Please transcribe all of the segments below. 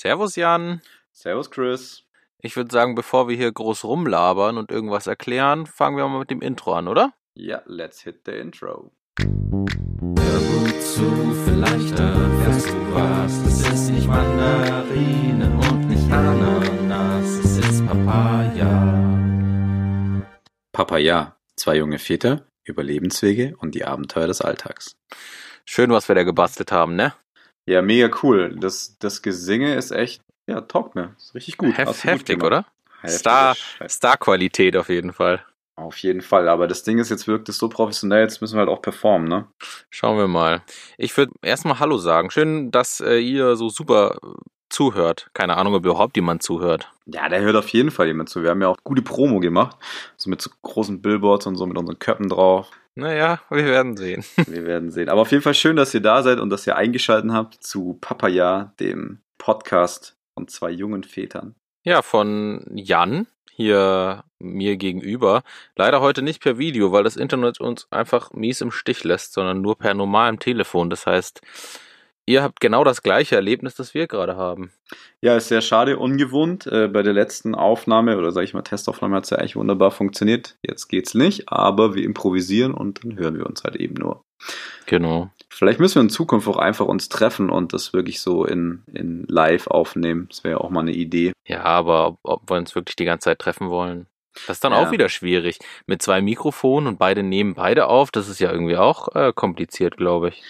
Servus Jan. Servus Chris. Ich würde sagen, bevor wir hier groß rumlabern und irgendwas erklären, fangen wir mal mit dem Intro an, oder? Ja, let's hit the intro. Hör gut zu, vielleicht erfährst du was. Es ist nicht Mandarinen und nicht Ananas, es ist Papaya. Papaya, zwei junge Väter, Überlebenswege und die Abenteuer des Alltags. Schön, was wir da gebastelt haben, ne? Ja, mega cool. Das, das Gesinge ist echt, ja, taugt mir. Ist richtig gut. Hef gut heftig, gemacht. oder? Heftiger Star. Star-Qualität auf jeden Fall. Auf jeden Fall. Aber das Ding ist, jetzt wirkt es so professionell, jetzt müssen wir halt auch performen, ne? Schauen wir mal. Ich würde erstmal Hallo sagen. Schön, dass äh, ihr so super äh, zuhört. Keine Ahnung, ob überhaupt jemand zuhört. Ja, da hört auf jeden Fall jemand zu. Wir haben ja auch gute Promo gemacht. So mit so großen Billboards und so mit unseren Köpfen drauf. Naja, wir werden sehen. Wir werden sehen. Aber auf jeden Fall schön, dass ihr da seid und dass ihr eingeschaltet habt zu Papaya, dem Podcast von zwei jungen Vätern. Ja, von Jan hier mir gegenüber. Leider heute nicht per Video, weil das Internet uns einfach mies im Stich lässt, sondern nur per normalem Telefon. Das heißt, ihr habt genau das gleiche Erlebnis, das wir gerade haben. Ja, ist sehr schade, ungewohnt. Äh, bei der letzten Aufnahme oder sage ich mal Testaufnahme hat es ja eigentlich wunderbar funktioniert. Jetzt geht's nicht, aber wir improvisieren und dann hören wir uns halt eben nur. Genau. Vielleicht müssen wir in Zukunft auch einfach uns treffen und das wirklich so in, in live aufnehmen. Das wäre auch mal eine Idee. Ja, aber ob, ob wir uns wirklich die ganze Zeit treffen wollen, das ist dann Ja. auch wieder schwierig. Mit zwei Mikrofonen und beide nehmen beide auf, das ist ja irgendwie auch äh, kompliziert, glaube ich.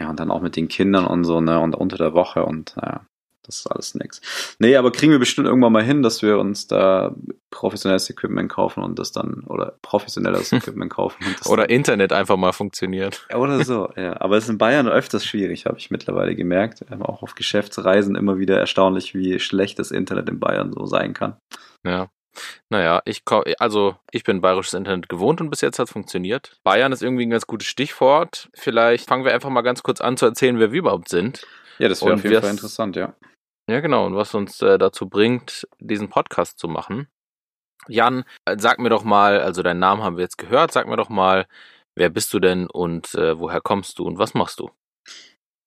Ja, und dann auch mit den Kindern und so, ne, und unter der Woche und naja, das ist alles nix. Nee, aber kriegen wir bestimmt irgendwann mal hin, dass wir uns da professionelles Equipment kaufen und das dann, oder professionelles Equipment kaufen und das Oder Internet einfach mal funktioniert. Oder so, ja. Aber es ist in Bayern öfters schwierig, habe ich mittlerweile gemerkt. Ähm, Auch auf Geschäftsreisen immer wieder erstaunlich, wie schlecht das Internet in Bayern so sein kann. Ja. Naja, ich also ich bin bayerisches Internet gewohnt und bis jetzt hat es funktioniert. Bayern ist irgendwie ein ganz gutes Stichwort. Vielleicht fangen wir einfach mal ganz kurz an zu erzählen, wer wir überhaupt sind. Ja, das wäre auf jeden Fall interessant, ja. Ja, genau, und was uns äh, dazu bringt, diesen Podcast zu machen. Jan, äh, sag mir doch mal, also deinen Namen haben wir jetzt gehört, sag mir doch mal, wer bist du denn und äh, woher kommst du und was machst du?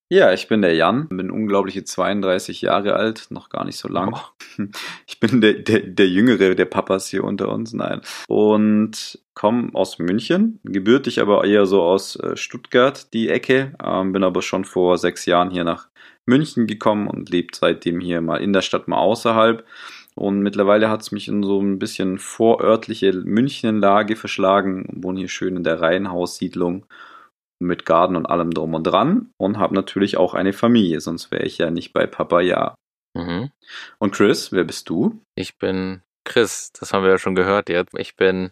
Ja, ich bin der Jan, bin unglaubliche 32 Jahre alt, noch gar nicht so lang. Boah. Ich bin der, der, der Jüngere der Papas hier unter uns, nein. Und komme aus München, gebürtig aber eher so aus äh, Stuttgart, die Ecke. Ähm, bin aber schon vor sechs Jahren hier nach München gekommen und lebt seitdem hier mal in der Stadt, mal außerhalb. Und mittlerweile hat es mich in so ein bisschen vorörtliche Münchenlage verschlagen, wohne hier schön in der Reihenhaussiedlung mit Garten und allem drum und dran und habe natürlich auch eine Familie, sonst wäre ich ja nicht bei Papa Ja. Mhm. Und Chris, wer bist du? Ich bin Chris, das haben wir ja schon gehört jetzt. Ich bin,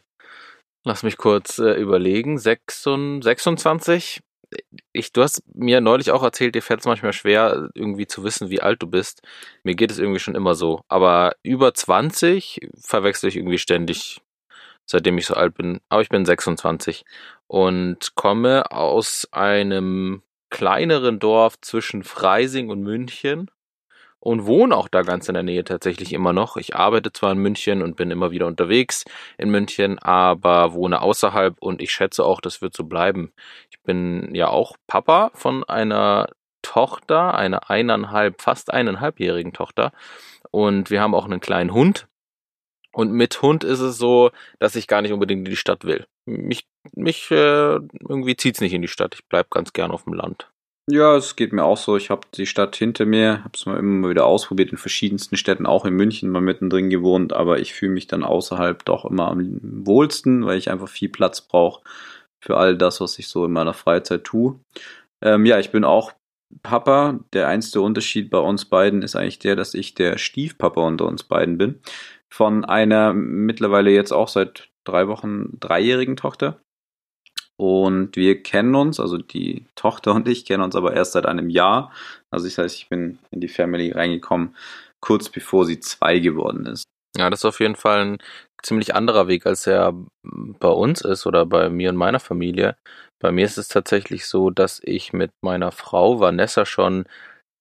lass mich kurz äh, überlegen, 26, 26. Ich, du hast mir neulich auch erzählt, dir fällt es manchmal schwer, irgendwie zu wissen, wie alt du bist. Mir geht es irgendwie schon immer so. Aber über 20 verwechsel ich irgendwie ständig, seitdem ich so alt bin. Aber ich bin 26 und komme aus einem kleineren Dorf zwischen Freising und München und wohne auch da ganz in der Nähe tatsächlich immer noch. Ich arbeite zwar in München und bin immer wieder unterwegs in München, aber wohne außerhalb und ich schätze auch, das wird so bleiben. Ich bin ja auch Papa von einer Tochter, einer eineinhalb, fast eineinhalbjährigen Tochter und wir haben auch einen kleinen Hund. Und mit Hund ist es so, dass ich gar nicht unbedingt in die Stadt will. Mich, mich äh, irgendwie zieht's nicht in die Stadt. Ich bleib ganz gern auf dem Land. Ja, es geht mir auch so. Ich habe die Stadt hinter mir, habe es mal immer wieder ausprobiert in verschiedensten Städten, auch in München mal mittendrin gewohnt, aber ich fühle mich dann außerhalb doch immer am wohlsten, weil ich einfach viel Platz brauche für all das, was ich so in meiner Freizeit tue. Ähm, ja, ich bin auch Papa. Der einzige Unterschied bei uns beiden ist eigentlich der, dass ich der Stiefpapa unter uns beiden bin. Von einer mittlerweile jetzt auch seit drei Wochen dreijährigen Tochter. Und wir kennen uns, also die Tochter und ich kennen uns aber erst seit einem Jahr. Also das heißt, ich bin in die Family reingekommen, kurz bevor sie zwei geworden ist. Ja, das ist auf jeden Fall ein ziemlich anderer Weg, als er bei uns ist oder bei mir und meiner Familie. Bei mir ist es tatsächlich so, dass ich mit meiner Frau Vanessa schon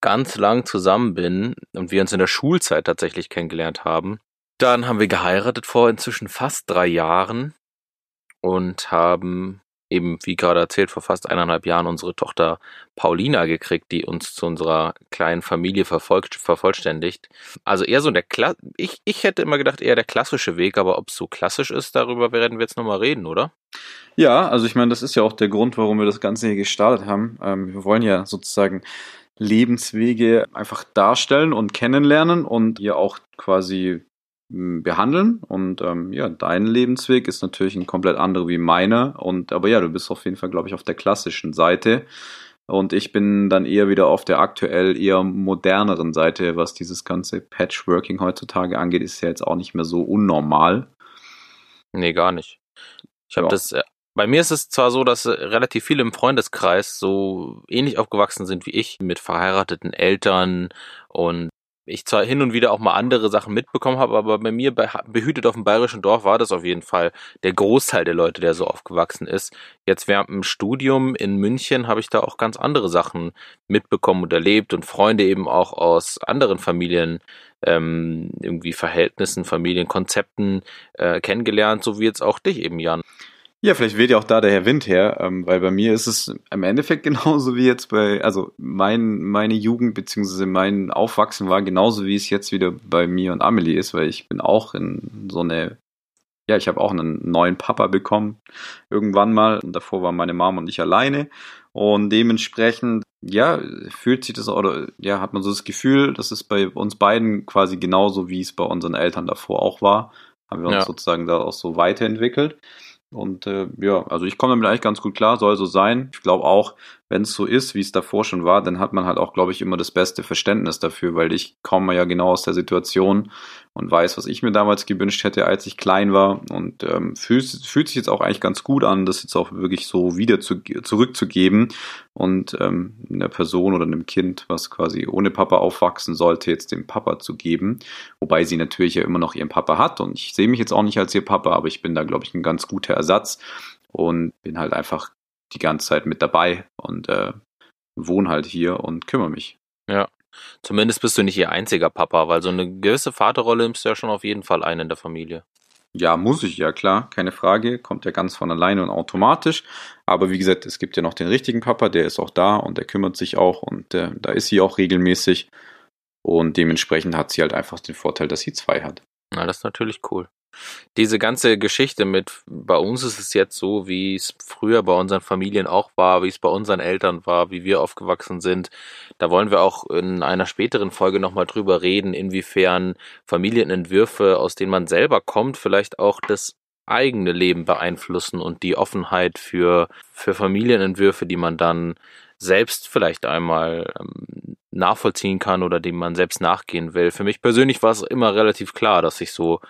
ganz lang zusammen bin und wir uns in der Schulzeit tatsächlich kennengelernt haben. Dann haben wir geheiratet vor inzwischen fast drei Jahren und haben eben, wie gerade erzählt, vor fast eineinhalb Jahren unsere Tochter Paulina gekriegt, die uns zu unserer kleinen Familie verfolgt, vervollständigt. Also eher so der Kla ich, ich hätte immer gedacht, eher der klassische Weg, aber ob es so klassisch ist, darüber werden wir jetzt nochmal reden, oder? Ja, also ich meine, das ist ja auch der Grund, warum wir das Ganze hier gestartet haben. Ähm, wir wollen ja sozusagen Lebenswege einfach darstellen und kennenlernen und hier auch quasi behandeln. Und ähm, ja, dein Lebensweg ist natürlich ein komplett anderer wie meiner. Und aber ja, du bist auf jeden Fall, glaube ich, auf der klassischen Seite. Und ich bin dann eher wieder auf der aktuell eher moderneren Seite, was dieses ganze Patchworking heutzutage angeht, ist ja jetzt auch nicht mehr so unnormal. Nee, gar nicht. Ich habe ja. das. Äh, bei mir ist es zwar so, dass äh, relativ viele im Freundeskreis so ähnlich aufgewachsen sind wie ich, mit verheirateten Eltern und ich zwar hin und wieder auch mal andere Sachen mitbekommen habe, aber bei mir behütet auf dem bayerischen Dorf war das auf jeden Fall der Großteil der Leute, der so aufgewachsen ist. Jetzt während dem Studium in München habe ich da auch ganz andere Sachen mitbekommen und erlebt und Freunde eben auch aus anderen Familien, ähm, irgendwie Verhältnissen, Familienkonzepten äh, kennengelernt, so wie jetzt auch dich eben, Jan. Ja, vielleicht weht ja auch da der Herr Wind her, ähm, weil bei mir ist es im Endeffekt genauso wie jetzt bei, also mein, meine Jugend beziehungsweise mein Aufwachsen war genauso wie es jetzt wieder bei mir und Amelie ist, weil ich bin auch in so eine, ja, ich habe auch einen neuen Papa bekommen irgendwann mal und davor waren meine Mom und ich alleine und dementsprechend, ja, fühlt sich das oder ja, hat man so das Gefühl, dass es bei uns beiden quasi genauso wie es bei unseren Eltern davor auch war, haben wir uns ja. sozusagen da auch so weiterentwickelt. Und äh, ja, also ich komme damit eigentlich ganz gut klar, soll so sein. Ich glaube auch, wenn es so ist, wie es davor schon war, dann hat man halt auch, glaube ich, immer das beste Verständnis dafür, weil ich komme ja genau aus der Situation und weiß, was ich mir damals gewünscht hätte, als ich klein war. Und ähm, fühlt, fühlt sich jetzt auch eigentlich ganz gut an, das jetzt auch wirklich so wieder zu, zurückzugeben und ähm, einer Person oder einem Kind, was quasi ohne Papa aufwachsen sollte, jetzt dem Papa zu geben. Wobei sie natürlich ja immer noch ihren Papa hat und ich sehe mich jetzt auch nicht als ihr Papa, aber ich bin da, glaube ich, ein ganz guter Ersatz und bin halt einfach die ganze Zeit mit dabei und äh, wohne halt hier und kümmere mich. Ja. Zumindest bist du nicht ihr einziger Papa, weil so eine gewisse Vaterrolle nimmst du ja schon auf jeden Fall ein in der Familie. Ja, muss ich ja, klar, keine Frage, kommt ja ganz von alleine und automatisch. Aber wie gesagt, es gibt ja noch den richtigen Papa, der ist auch da und der kümmert sich auch und äh, da ist sie auch regelmäßig. Und dementsprechend hat sie halt einfach den Vorteil, dass sie zwei hat. Na, das ist natürlich cool diese ganze Geschichte mit, bei uns ist es jetzt so, wie es früher bei unseren Familien auch war, wie es bei unseren Eltern war, wie wir aufgewachsen sind. Da wollen wir auch in einer späteren Folge nochmal drüber reden, inwiefern Familienentwürfe, aus denen man selber kommt, vielleicht auch das eigene Leben beeinflussen und die Offenheit für, für Familienentwürfe, die man dann selbst vielleicht einmal ähm, nachvollziehen kann oder dem man selbst nachgehen will. Für mich persönlich war es immer relativ klar, dass ich so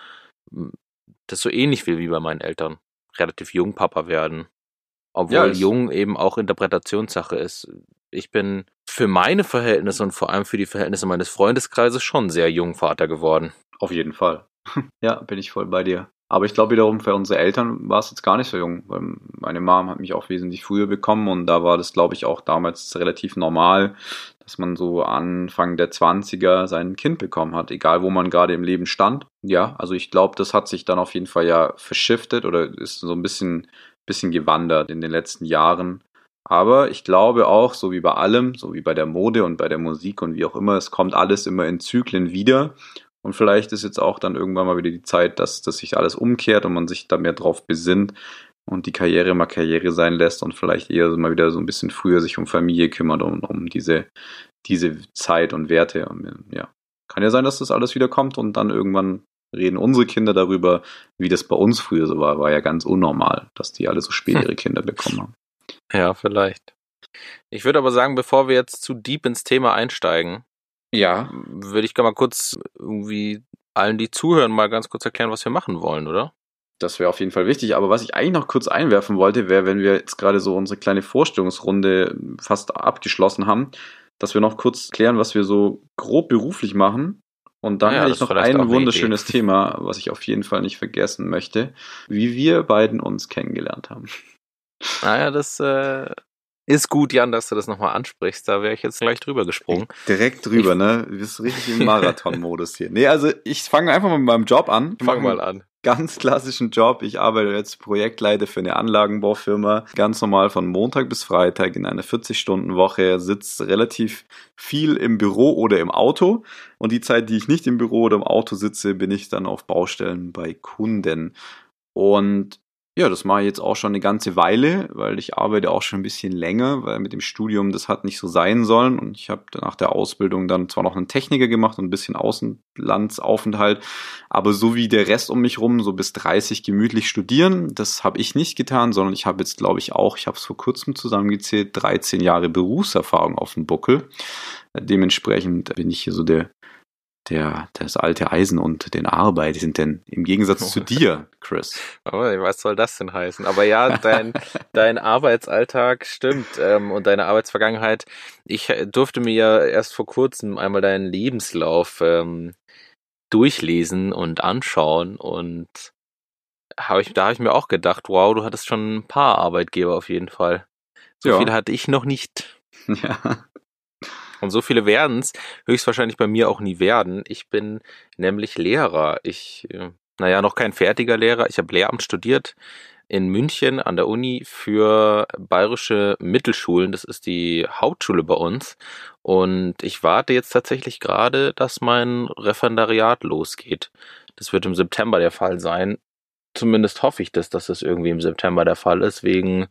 das so ähnlich will wie bei meinen Eltern. Relativ jung Papa werden. Obwohl ja, jung eben auch Interpretationssache ist. Ich bin für meine Verhältnisse und vor allem für die Verhältnisse meines Freundeskreises schon sehr jung Vater geworden. Auf jeden Fall. ja, bin ich voll bei dir. Aber ich glaube wiederum, für unsere Eltern war es jetzt gar nicht so jung, weil meine Mom hat mich auch wesentlich früher bekommen und da war das, glaube ich, auch damals relativ normal, dass man so Anfang der 20er sein Kind bekommen hat, egal wo man gerade im Leben stand. Ja, also ich glaube, das hat sich dann auf jeden Fall ja verschiftet oder ist so ein bisschen, bisschen gewandert in den letzten Jahren. Aber ich glaube auch, so wie bei allem, so wie bei der Mode und bei der Musik und wie auch immer, es kommt alles immer in Zyklen wieder. Und vielleicht ist jetzt auch dann irgendwann mal wieder die Zeit, dass, dass sich alles umkehrt und man sich da mehr drauf besinnt, und die Karriere mal Karriere sein lässt und vielleicht eher mal wieder so ein bisschen früher sich um Familie kümmert und um diese, diese Zeit und Werte. Und ja, kann ja sein, dass das alles wieder kommt und dann irgendwann reden unsere Kinder darüber, wie das bei uns früher so war. War ja ganz unnormal, dass die alle so spät ihre Kinder bekommen haben. Ja, vielleicht. Ich würde aber sagen, bevor wir jetzt zu deep ins Thema einsteigen, ja, würde ich mal kurz irgendwie allen, die zuhören, mal ganz kurz erklären, was wir machen wollen, oder? Das wäre auf jeden Fall wichtig. Aber was ich eigentlich noch kurz einwerfen wollte, wäre, wenn wir jetzt gerade so unsere kleine Vorstellungsrunde fast abgeschlossen haben, dass wir noch kurz klären, was wir so grob beruflich machen. Und dann ja, hätte ich noch ein wunderschönes Thema, was ich auf jeden Fall nicht vergessen möchte, wie wir beiden uns kennengelernt haben. Naja, das äh, ist gut, Jan, dass du das nochmal ansprichst. Da wäre ich jetzt gleich drüber gesprungen. Direkt drüber, ich, ne? Du bist richtig im Marathon-Modus hier. Nee, also ich fange einfach mal mit meinem Job an. Fang mal an. ganz klassischen Job. Ich arbeite jetzt Projektleiter für eine Anlagenbaufirma, ganz normal von Montag bis Freitag in einer 40-Stunden-Woche, sitze relativ viel im Büro oder im Auto. Und die Zeit, die ich nicht im Büro oder im Auto sitze, bin ich dann auf Baustellen bei Kunden. Und ja, das mache ich jetzt auch schon eine ganze Weile, weil ich arbeite auch schon ein bisschen länger, weil mit dem Studium das hat nicht so sein sollen. Und ich habe nach der Ausbildung dann zwar noch einen Techniker gemacht und ein bisschen Außenlandsaufenthalt, aber so wie der Rest um mich rum, so bis 30 gemütlich studieren, das habe ich nicht getan, sondern ich habe jetzt, glaube ich, auch, ich habe es vor kurzem zusammengezählt, 13 Jahre Berufserfahrung auf dem Buckel. Dementsprechend bin ich hier so der der, das alte Eisen und den Arbeit sind denn im Gegensatz zu dir, Chris? Oh, was soll das denn heißen? Aber ja, dein, dein Arbeitsalltag stimmt ähm, und deine Arbeitsvergangenheit. Ich durfte mir ja erst vor kurzem einmal deinen Lebenslauf ähm, durchlesen und anschauen und hab ich, da habe ich mir auch gedacht, wow, du hattest schon ein paar Arbeitgeber auf jeden Fall. So ja. viele hatte ich noch nicht. Ja. Und so viele werden es höchstwahrscheinlich bei mir auch nie werden. Ich bin nämlich Lehrer. Ich, äh, naja, noch kein fertiger Lehrer. Ich habe Lehramt studiert in München an der Uni für bayerische Mittelschulen. Das ist die Hauptschule bei uns. Und ich warte jetzt tatsächlich gerade, dass mein Referendariat losgeht. Das wird im September der Fall sein. Zumindest hoffe ich das, dass das irgendwie im September der Fall ist, wegen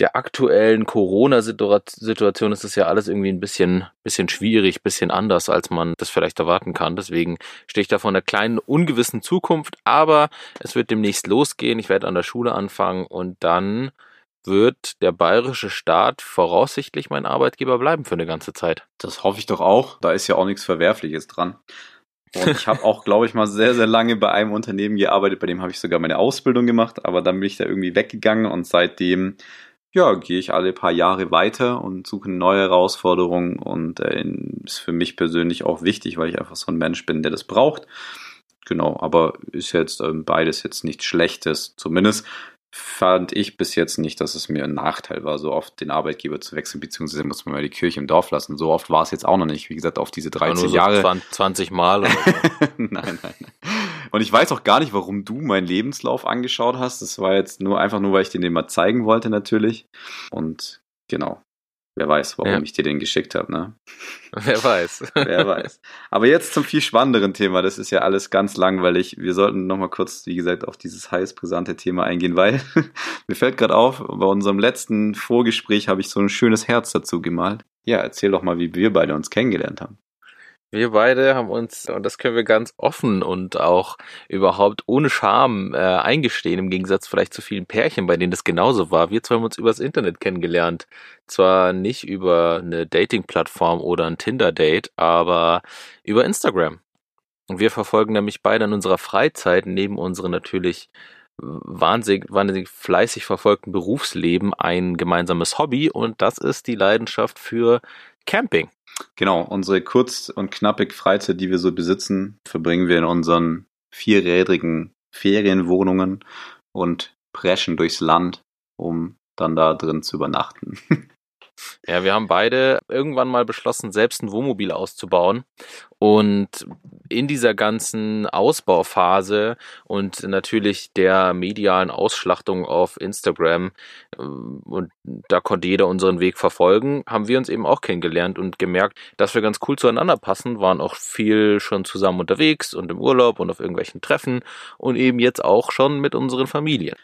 der aktuellen Corona-Situation ist es ja alles irgendwie ein bisschen, bisschen schwierig, bisschen anders, als man das vielleicht erwarten kann. Deswegen stehe ich da vor einer kleinen, ungewissen Zukunft, aber es wird demnächst losgehen. Ich werde an der Schule anfangen und dann wird der bayerische Staat voraussichtlich mein Arbeitgeber bleiben für eine ganze Zeit. Das hoffe ich doch auch. Da ist ja auch nichts Verwerfliches dran. Und ich habe auch, glaube ich, mal sehr, sehr lange bei einem Unternehmen gearbeitet, bei dem habe ich sogar meine Ausbildung gemacht, aber dann bin ich da irgendwie weggegangen und seitdem ja, gehe ich alle paar Jahre weiter und suche neue Herausforderung und äh, ist für mich persönlich auch wichtig, weil ich einfach so ein Mensch bin, der das braucht. Genau, aber ist jetzt äh, beides jetzt nichts Schlechtes. Zumindest fand ich bis jetzt nicht, dass es mir ein Nachteil war, so oft den Arbeitgeber zu wechseln, beziehungsweise muss man mal die Kirche im Dorf lassen. So oft war es jetzt auch noch nicht. Wie gesagt, auf diese 13 nur so Jahre. 20 Mal. Oder so. nein, nein, nein. Und ich weiß auch gar nicht, warum du meinen Lebenslauf angeschaut hast. Das war jetzt nur einfach nur, weil ich den mal zeigen wollte, natürlich. Und genau. Wer weiß, warum ja. ich dir den geschickt habe, ne? Wer weiß. Wer weiß. Aber jetzt zum viel spannenderen Thema. Das ist ja alles ganz langweilig. Wir sollten nochmal kurz, wie gesagt, auf dieses heiß brisante Thema eingehen, weil mir fällt gerade auf, bei unserem letzten Vorgespräch habe ich so ein schönes Herz dazu gemalt. Ja, erzähl doch mal, wie wir beide uns kennengelernt haben. Wir beide haben uns, und das können wir ganz offen und auch überhaupt ohne Scham äh, eingestehen, im Gegensatz vielleicht zu vielen Pärchen, bei denen das genauso war. Wir zwei haben uns übers Internet kennengelernt. Zwar nicht über eine Dating-Plattform oder ein Tinder-Date, aber über Instagram. Und wir verfolgen nämlich beide in unserer Freizeit neben unserem natürlich wahnsinnig, wahnsinnig fleißig verfolgten Berufsleben ein gemeinsames Hobby und das ist die Leidenschaft für Camping. Genau, unsere kurz und knappig Freizeit, die wir so besitzen, verbringen wir in unseren vierrädrigen Ferienwohnungen und preschen durchs Land, um dann da drin zu übernachten. Ja, wir haben beide irgendwann mal beschlossen, selbst ein Wohnmobil auszubauen. Und in dieser ganzen Ausbauphase und natürlich der medialen Ausschlachtung auf Instagram, äh, und da konnte jeder unseren Weg verfolgen, haben wir uns eben auch kennengelernt und gemerkt, dass wir ganz cool zueinander passen, waren auch viel schon zusammen unterwegs und im Urlaub und auf irgendwelchen Treffen und eben jetzt auch schon mit unseren Familien.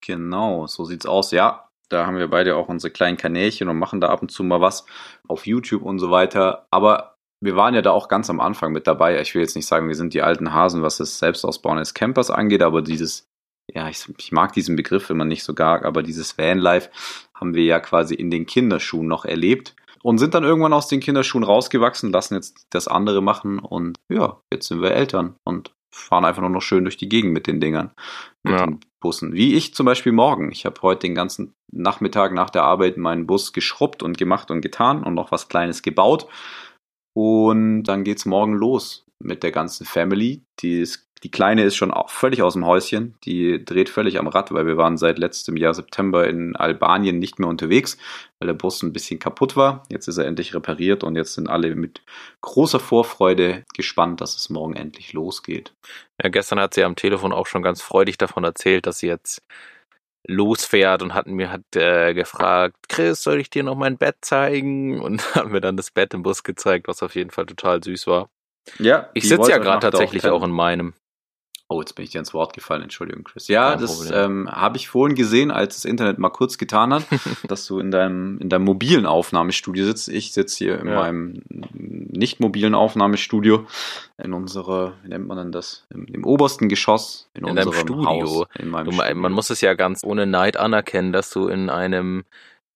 Genau, so sieht's aus. Ja, da haben wir beide auch unsere kleinen Kanälchen und machen da ab und zu mal was auf YouTube und so weiter. Aber wir waren ja da auch ganz am Anfang mit dabei. Ich will jetzt nicht sagen, wir sind die alten Hasen, was das Selbstausbauen des Campers angeht, aber dieses, ja, ich, ich mag diesen Begriff immer nicht so gar, aber dieses Vanlife haben wir ja quasi in den Kinderschuhen noch erlebt und sind dann irgendwann aus den Kinderschuhen rausgewachsen, lassen jetzt das andere machen und ja, jetzt sind wir Eltern und fahren einfach nur noch schön durch die Gegend mit den Dingern, mit ja. den Bussen. Wie ich zum Beispiel morgen. Ich habe heute den ganzen Nachmittag nach der Arbeit meinen Bus geschrubbt und gemacht und getan und noch was Kleines gebaut. Und dann geht's morgen los mit der ganzen Family. Die, Die Kleine ist schon auch völlig aus dem Häuschen. Die dreht völlig am Rad, weil wir waren seit letztem Jahr September in Albanien nicht mehr unterwegs, weil der Bus ein bisschen kaputt war. Jetzt ist er endlich repariert und jetzt sind alle mit großer Vorfreude gespannt, dass es morgen endlich losgeht. Ja, gestern hat sie am Telefon auch schon ganz freudig davon erzählt, dass sie jetzt losfährt und hat mir hat äh, gefragt, Chris, soll ich dir noch mein Bett zeigen? Und hat mir dann das Bett im Bus gezeigt, was auf jeden Fall total süß war. Ja, Ich sitze ja gerade tatsächlich trennen. auch in meinem. Oh, jetzt bin ich dir ins Wort gefallen, Entschuldigung, Chris. Ja, Kein das ähm, habe ich vorhin gesehen, als das Internet mal kurz getan hat, dass du in deinem, in deinem mobilen Aufnahmestudio sitzt. Ich sitze hier in Ja. meinem nicht mobilen Aufnahmestudio, in unserer, wie nennt man denn das? Im, im obersten Geschoss, in, In unserem Studio. Haus. In meinem Du, Studio. man muss es ja ganz ohne Neid anerkennen, dass du in einem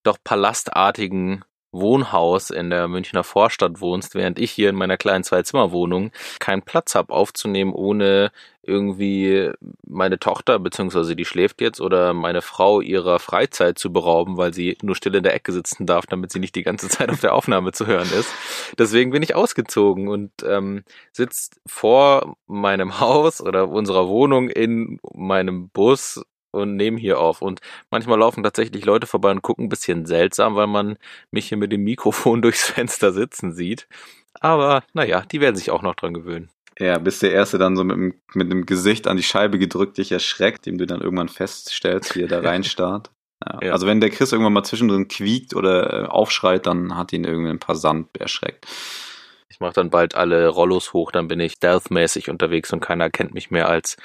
doch palastartigen Wohnhaus in der Münchner Vorstadt wohnst, während ich hier in meiner kleinen Zwei-Zimmer-Wohnung keinen Platz habe aufzunehmen, ohne irgendwie meine Tochter, beziehungsweise die schläft jetzt, oder meine Frau ihrer Freizeit zu berauben, weil sie nur still in der Ecke sitzen darf, damit sie nicht die ganze Zeit auf der Aufnahme zu hören ist. Deswegen bin ich ausgezogen und ähm, sitzt vor meinem Haus oder unserer Wohnung in meinem Bus und nehme hier auf. Und manchmal laufen tatsächlich Leute vorbei und gucken ein bisschen seltsam, weil man mich hier mit dem Mikrofon durchs Fenster sitzen sieht. Aber naja, die werden sich auch noch dran gewöhnen. Ja, bis der Erste dann so mit, dem- mit dem Gesicht an die Scheibe gedrückt dich erschreckt, dem du dann irgendwann feststellst, wie er da reinstarrt. Ja. Ja. Also wenn der Chris irgendwann mal zwischendrin quiekt oder äh, aufschreit, dann hat ihn irgendein Passant erschreckt. Ich mache dann bald alle Rollos hoch, dann bin ich stealthmäßig unterwegs und keiner kennt mich mehr als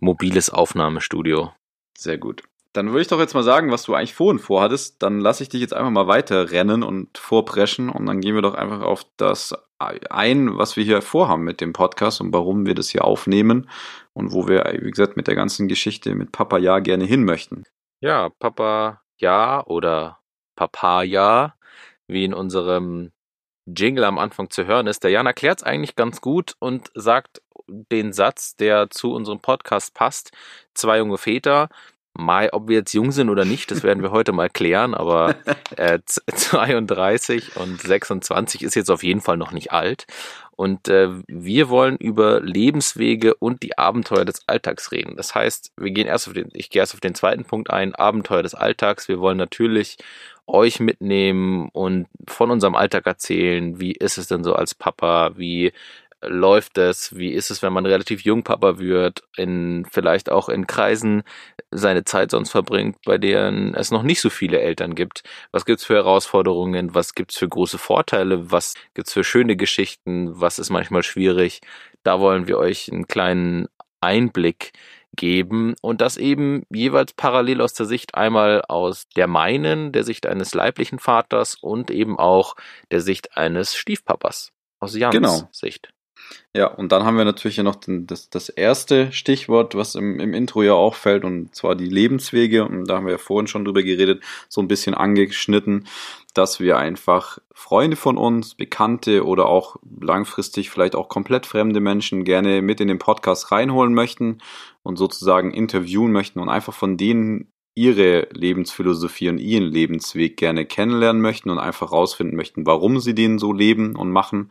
mobiles Aufnahmestudio. Sehr gut. Dann würde ich doch jetzt mal sagen, was du eigentlich vorhin vorhattest. Dann lasse ich dich jetzt einfach mal weiter rennen und vorpreschen und dann gehen wir doch einfach auf das ein, was wir hier vorhaben mit dem Podcast und warum wir das hier aufnehmen und wo wir, wie gesagt, mit der ganzen Geschichte mit Papa Ja gerne hin möchten. Ja, Papa ja oder Papa ja, wie in unserem Jingle am Anfang zu hören ist. Der Jan erklärt es eigentlich ganz gut und sagt den Satz, der zu unserem Podcast passt. Zwei junge Väter. Mai, ob wir jetzt jung sind oder nicht, das werden wir heute mal klären, aber äh, z- 32 und 26 ist jetzt auf jeden Fall noch nicht alt. Und äh, wir wollen über Lebenswege und die Abenteuer des Alltags reden. Das heißt, wir gehen erst auf den, ich gehe erst auf den zweiten Punkt ein, Abenteuer des Alltags. Wir wollen natürlich euch mitnehmen und von unserem Alltag erzählen. Wie ist es denn so als Papa? Wie läuft es? Wie ist es, wenn man relativ jung Papa wird? In, vielleicht auch in Kreisen seine Zeit sonst verbringt, bei denen es noch nicht so viele Eltern gibt. Was gibt's für Herausforderungen? Was gibt's für große Vorteile? Was gibt's für schöne Geschichten? Was ist manchmal schwierig? Da wollen wir euch einen kleinen Einblick geben und das eben jeweils parallel aus der Sicht einmal aus der meinen, der Sicht eines leiblichen Vaters und eben auch der Sicht eines Stiefpapas. Aus Jans Genau. Sicht. Ja, und dann haben wir natürlich ja noch den, das, das erste Stichwort, was im, im Intro ja auch fällt, und zwar die Lebenswege. Und da haben wir ja vorhin schon drüber geredet, so ein bisschen angeschnitten, dass wir einfach Freunde von uns, Bekannte oder auch langfristig vielleicht auch komplett fremde Menschen gerne mit in den Podcast reinholen möchten und sozusagen interviewen möchten und einfach von denen ihre Lebensphilosophie und ihren Lebensweg gerne kennenlernen möchten und einfach rausfinden möchten, warum sie den so leben und machen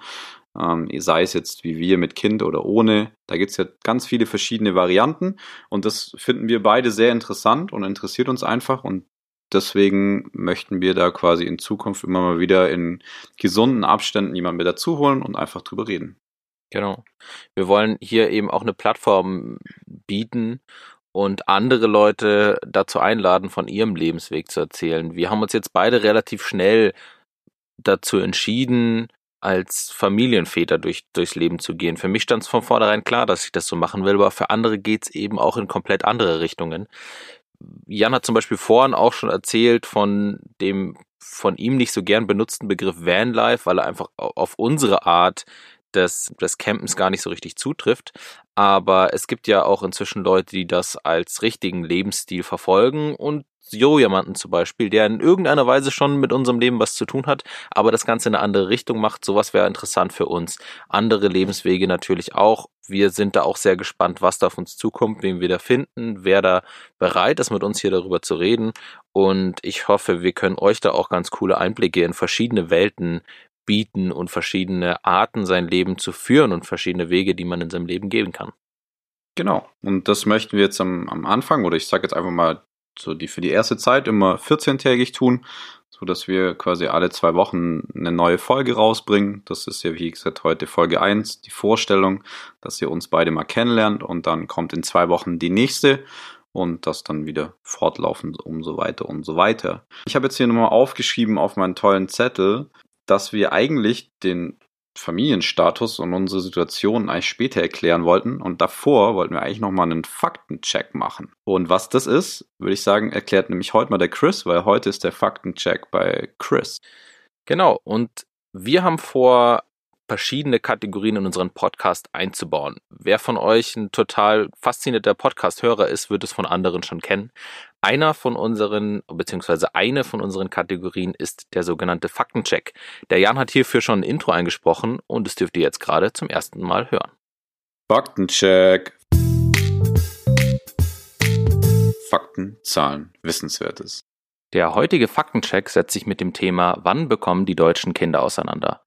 ähm, sei es jetzt wie wir mit Kind oder ohne. Da gibt's ja ganz viele verschiedene Varianten und das finden wir beide sehr interessant und interessiert uns einfach und deswegen möchten wir da quasi in Zukunft immer mal wieder in gesunden Abständen jemanden mit dazu holen und einfach drüber reden. Genau. Wir wollen hier eben auch eine Plattform bieten und andere Leute dazu einladen, von ihrem Lebensweg zu erzählen. Wir haben uns jetzt beide relativ schnell dazu entschieden, als Familienväter durch, durchs Leben zu gehen. Für mich stand es von vornherein klar, dass ich das so machen will, aber für andere geht's eben auch in komplett andere Richtungen. Jan hat zum Beispiel vorhin auch schon erzählt von dem von ihm nicht so gern benutzten Begriff Vanlife, weil er einfach auf unsere Art des, des Campens gar nicht so richtig zutrifft. Aber es gibt ja auch inzwischen Leute, die das als richtigen Lebensstil verfolgen und so jemanden zum Beispiel, der in irgendeiner Weise schon mit unserem Leben was zu tun hat, aber das Ganze in eine andere Richtung macht. Sowas wäre interessant für uns. Andere Lebenswege natürlich auch. Wir sind da auch sehr gespannt, was da auf uns zukommt, wen wir da finden, wer da bereit ist, mit uns hier darüber zu reden. Und ich hoffe, wir können euch da auch ganz coole Einblicke in verschiedene Welten bieten und verschiedene Arten, sein Leben zu führen und verschiedene Wege, die man in seinem Leben gehen kann. Genau. Und das möchten wir jetzt am, am Anfang, oder ich sage jetzt einfach mal so die für die erste Zeit immer 14-tägig tun, so dass wir quasi alle zwei Wochen eine neue Folge rausbringen. Das ist ja, wie gesagt, heute Folge 1, die Vorstellung, dass ihr uns beide mal kennenlernt und dann kommt in zwei Wochen die nächste und das dann wieder fortlaufend und so weiter und so weiter. Ich habe jetzt hier nochmal aufgeschrieben auf meinen tollen Zettel, dass wir eigentlich den Familienstatus und unsere Situation eigentlich später erklären wollten. Und davor wollten wir eigentlich nochmal einen Faktencheck machen. Und was das ist, würde ich sagen, erklärt nämlich heute mal der Chris, weil heute ist der Faktencheck bei Chris. Genau, und wir haben vor, verschiedene Kategorien in unseren Podcast einzubauen. Wer von euch ein total faszinierter Podcast-Hörer ist, wird es von anderen schon kennen. Einer von unseren, beziehungsweise eine von unseren Kategorien ist der sogenannte Faktencheck. Der Jan hat hierfür schon ein Intro eingesprochen und es dürft ihr jetzt gerade zum ersten Mal hören. Faktencheck. Fakten, Zahlen, Wissenswertes. Der heutige Faktencheck setzt sich mit dem Thema Wann bekommen die deutschen Kinder auseinander?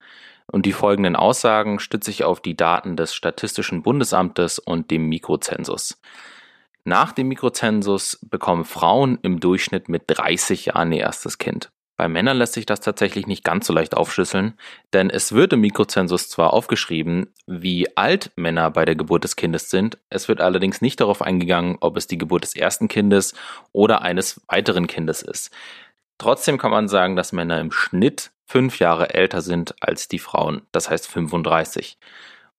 Und die folgenden Aussagen stütze ich auf die Daten des Statistischen Bundesamtes und dem Mikrozensus. Nach dem Mikrozensus bekommen Frauen im Durchschnitt mit 30 Jahren ihr erstes Kind. Bei Männern lässt sich das tatsächlich nicht ganz so leicht aufschlüsseln, denn es wird im Mikrozensus zwar aufgeschrieben, wie alt Männer bei der Geburt des Kindes sind, es wird allerdings nicht darauf eingegangen, ob es die Geburt des ersten Kindes oder eines weiteren Kindes ist. Trotzdem kann man sagen, dass Männer im Schnitt fünf Jahre älter sind als die Frauen, das heißt 35.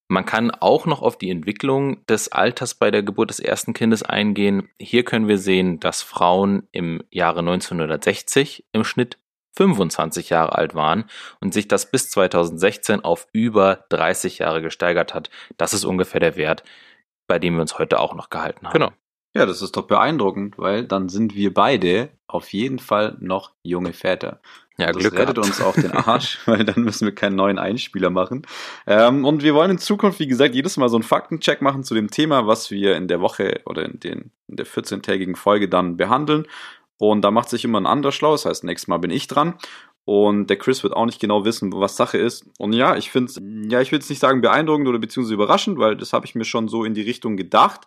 Man kann auch noch auf die Entwicklung des Alters bei der Geburt des ersten Kindes eingehen. Hier können wir sehen, dass Frauen im Jahre 1960 im Schnitt 25 Jahre alt waren und sich das bis 2016 auf über 30 Jahre gesteigert hat. Das ist ungefähr der Wert, bei dem wir uns heute auch noch gehalten haben. Genau. Ja, das ist doch beeindruckend, weil dann sind wir beide auf jeden Fall noch junge Väter. Ja, das Glück rettet gehabt. uns auch den Arsch, weil dann müssen wir keinen neuen Einspieler machen. Ähm, und wir wollen in Zukunft, wie gesagt, jedes Mal so einen Faktencheck machen zu dem Thema, was wir in der Woche oder in, den, in der 14-tägigen Folge dann behandeln. Und da macht sich immer ein anderer schlau. Das heißt, nächstes Mal bin ich dran. Und der Chris wird auch nicht genau wissen, was Sache ist. Und ja, ich finde es, ja, ich will jetzt nicht sagen beeindruckend oder beziehungsweise überraschend, weil das habe ich mir schon so in die Richtung gedacht.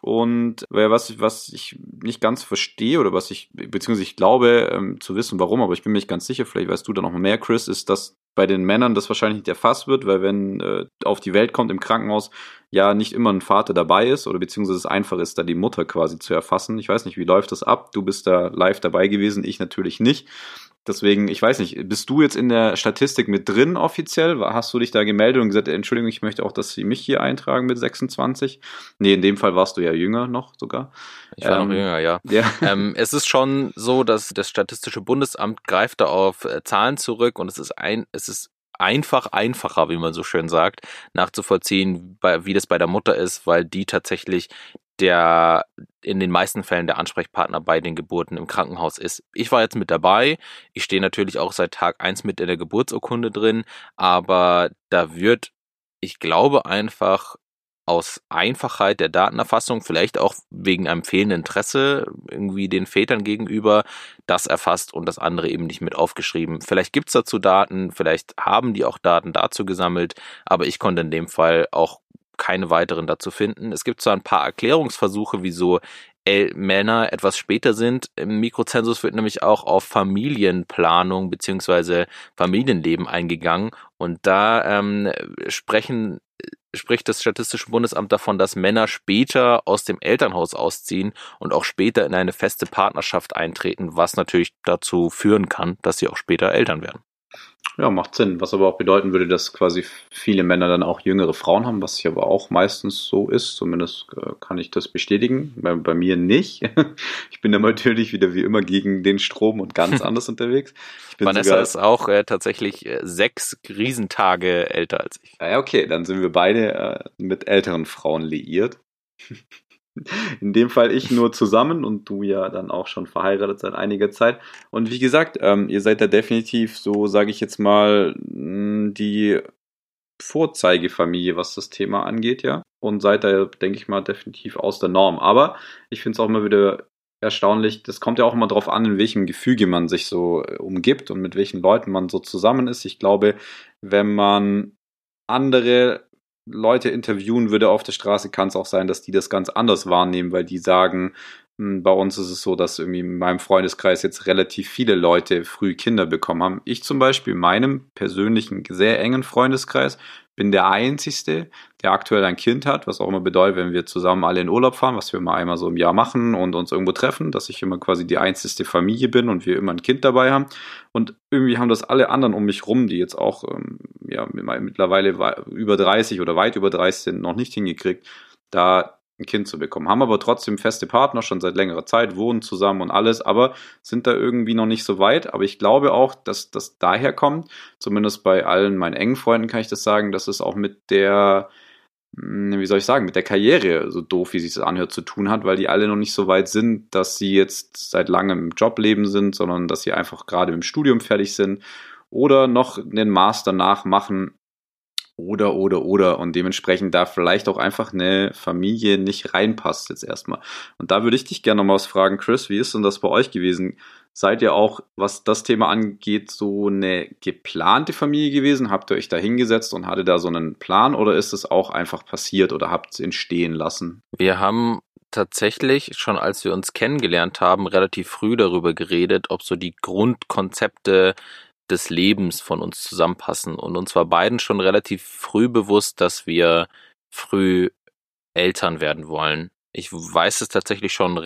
Und was, was ich nicht ganz verstehe oder was ich, beziehungsweise ich glaube ähm, zu wissen, warum, aber ich bin mir nicht ganz sicher, vielleicht weißt du da noch mehr, Chris, ist, dass bei den Männern das wahrscheinlich nicht erfasst wird, weil wenn äh, auf die Welt kommt im Krankenhaus, ja nicht immer ein Vater dabei ist oder beziehungsweise es einfach ist, da die Mutter quasi zu erfassen. Ich weiß nicht, wie läuft das ab? Du bist da live dabei gewesen, ich natürlich nicht. Deswegen, ich weiß nicht, bist du jetzt in der Statistik mit drin offiziell? Hast du dich da gemeldet und gesagt, Entschuldigung, ich möchte auch, dass sie mich hier eintragen mit 26? Nee, in dem Fall warst du ja jünger noch sogar. Ich war ähm, noch jünger, ja. ja. Ähm, es ist schon so, dass das Statistische Bundesamt greift da auf äh, Zahlen zurück und es ist ein, es ist einfach einfacher, wie man so schön sagt, nachzuvollziehen, wie das bei der Mutter ist, weil die tatsächlich der in den meisten Fällen der Ansprechpartner bei den Geburten im Krankenhaus ist. Ich war jetzt mit dabei. Ich stehe natürlich auch seit Tag eins mit in der Geburtsurkunde drin, aber da wird, ich glaube einfach aus Einfachheit der Datenerfassung, vielleicht auch wegen einem fehlenden Interesse irgendwie den Vätern gegenüber, das erfasst und das andere eben nicht mit aufgeschrieben. Vielleicht gibt's dazu Daten, vielleicht haben die auch Daten dazu gesammelt, aber ich konnte in dem Fall auch keine weiteren dazu finden. Es gibt zwar ein paar Erklärungsversuche, wieso Männer etwas später sind. Im Mikrozensus wird nämlich auch auf Familienplanung beziehungsweise Familienleben eingegangen und da ähm, sprechen spricht das Statistische Bundesamt davon, dass Männer später aus dem Elternhaus ausziehen und auch später in eine feste Partnerschaft eintreten, was natürlich dazu führen kann, dass sie auch später Eltern werden. Ja, macht Sinn. Was aber auch bedeuten würde, dass quasi viele Männer dann auch jüngere Frauen haben, was ja aber auch meistens so ist. Zumindest äh, kann ich das bestätigen. Bei, bei mir nicht. Ich bin da natürlich wieder wie immer gegen den Strom und ganz anders unterwegs. Vanessa ist auch äh, tatsächlich äh, sechs Riesentage älter als ich. Ja, okay, dann sind wir beide äh, mit älteren Frauen liiert. In dem Fall ich nur zusammen und du ja dann auch schon verheiratet seit einiger Zeit. Und wie gesagt, ähm, ihr seid da definitiv so, sage ich jetzt mal, die Vorzeigefamilie, was das Thema angeht, ja. Und seid da, denke ich mal, definitiv aus der Norm. Aber ich finde es auch immer wieder erstaunlich, das kommt ja auch immer darauf an, in welchem Gefüge man sich so äh, umgibt und mit welchen Leuten man so zusammen ist. Ich glaube, wenn man andere Leute interviewen würde auf der Straße, kann es auch sein, dass die das ganz anders wahrnehmen, weil die sagen, bei uns ist es so, dass irgendwie in meinem Freundeskreis jetzt relativ viele Leute früh Kinder bekommen haben. Ich zum Beispiel in meinem persönlichen, sehr engen Freundeskreis bin der Einzige, der aktuell ein Kind hat, was auch immer bedeutet, wenn wir zusammen alle in Urlaub fahren, was wir immer einmal so im Jahr machen und uns irgendwo treffen, dass ich immer quasi die einzige Familie bin und wir immer ein Kind dabei haben. Und irgendwie haben das alle anderen um mich rum, die jetzt auch ähm, ja, mittlerweile über 30 oder weit über 30 sind, noch nicht hingekriegt, da ein Kind zu bekommen. Haben aber trotzdem feste Partner schon seit längerer Zeit, wohnen zusammen und alles, aber sind da irgendwie noch nicht so weit. Aber ich glaube auch, dass das daher kommt, zumindest bei allen meinen engen Freunden kann ich das sagen, dass es auch mit der, hm, wie soll ich sagen, mit der Karriere, so doof wie sich das anhört, zu tun hat, weil die alle noch nicht so weit sind, dass sie jetzt seit langem im Jobleben sind, sondern dass sie einfach gerade im Studium fertig sind oder noch einen Master nachmachen oder, oder, oder. Und dementsprechend da vielleicht auch einfach eine Familie nicht reinpasst jetzt erstmal. Und da würde ich dich gerne nochmal was fragen, Chris, wie ist denn das bei euch gewesen? Seid ihr auch, was das Thema angeht, so eine geplante Familie gewesen? Habt ihr euch da hingesetzt und hattet da so einen Plan oder ist es auch einfach passiert oder habt es entstehen lassen? Wir haben tatsächlich schon als wir uns kennengelernt haben, relativ früh darüber geredet, ob so die Grundkonzepte des Lebens von uns zusammenpassen. Und uns war beiden schon relativ früh bewusst, dass wir früh Eltern werden wollen. Ich weiß es tatsächlich schon,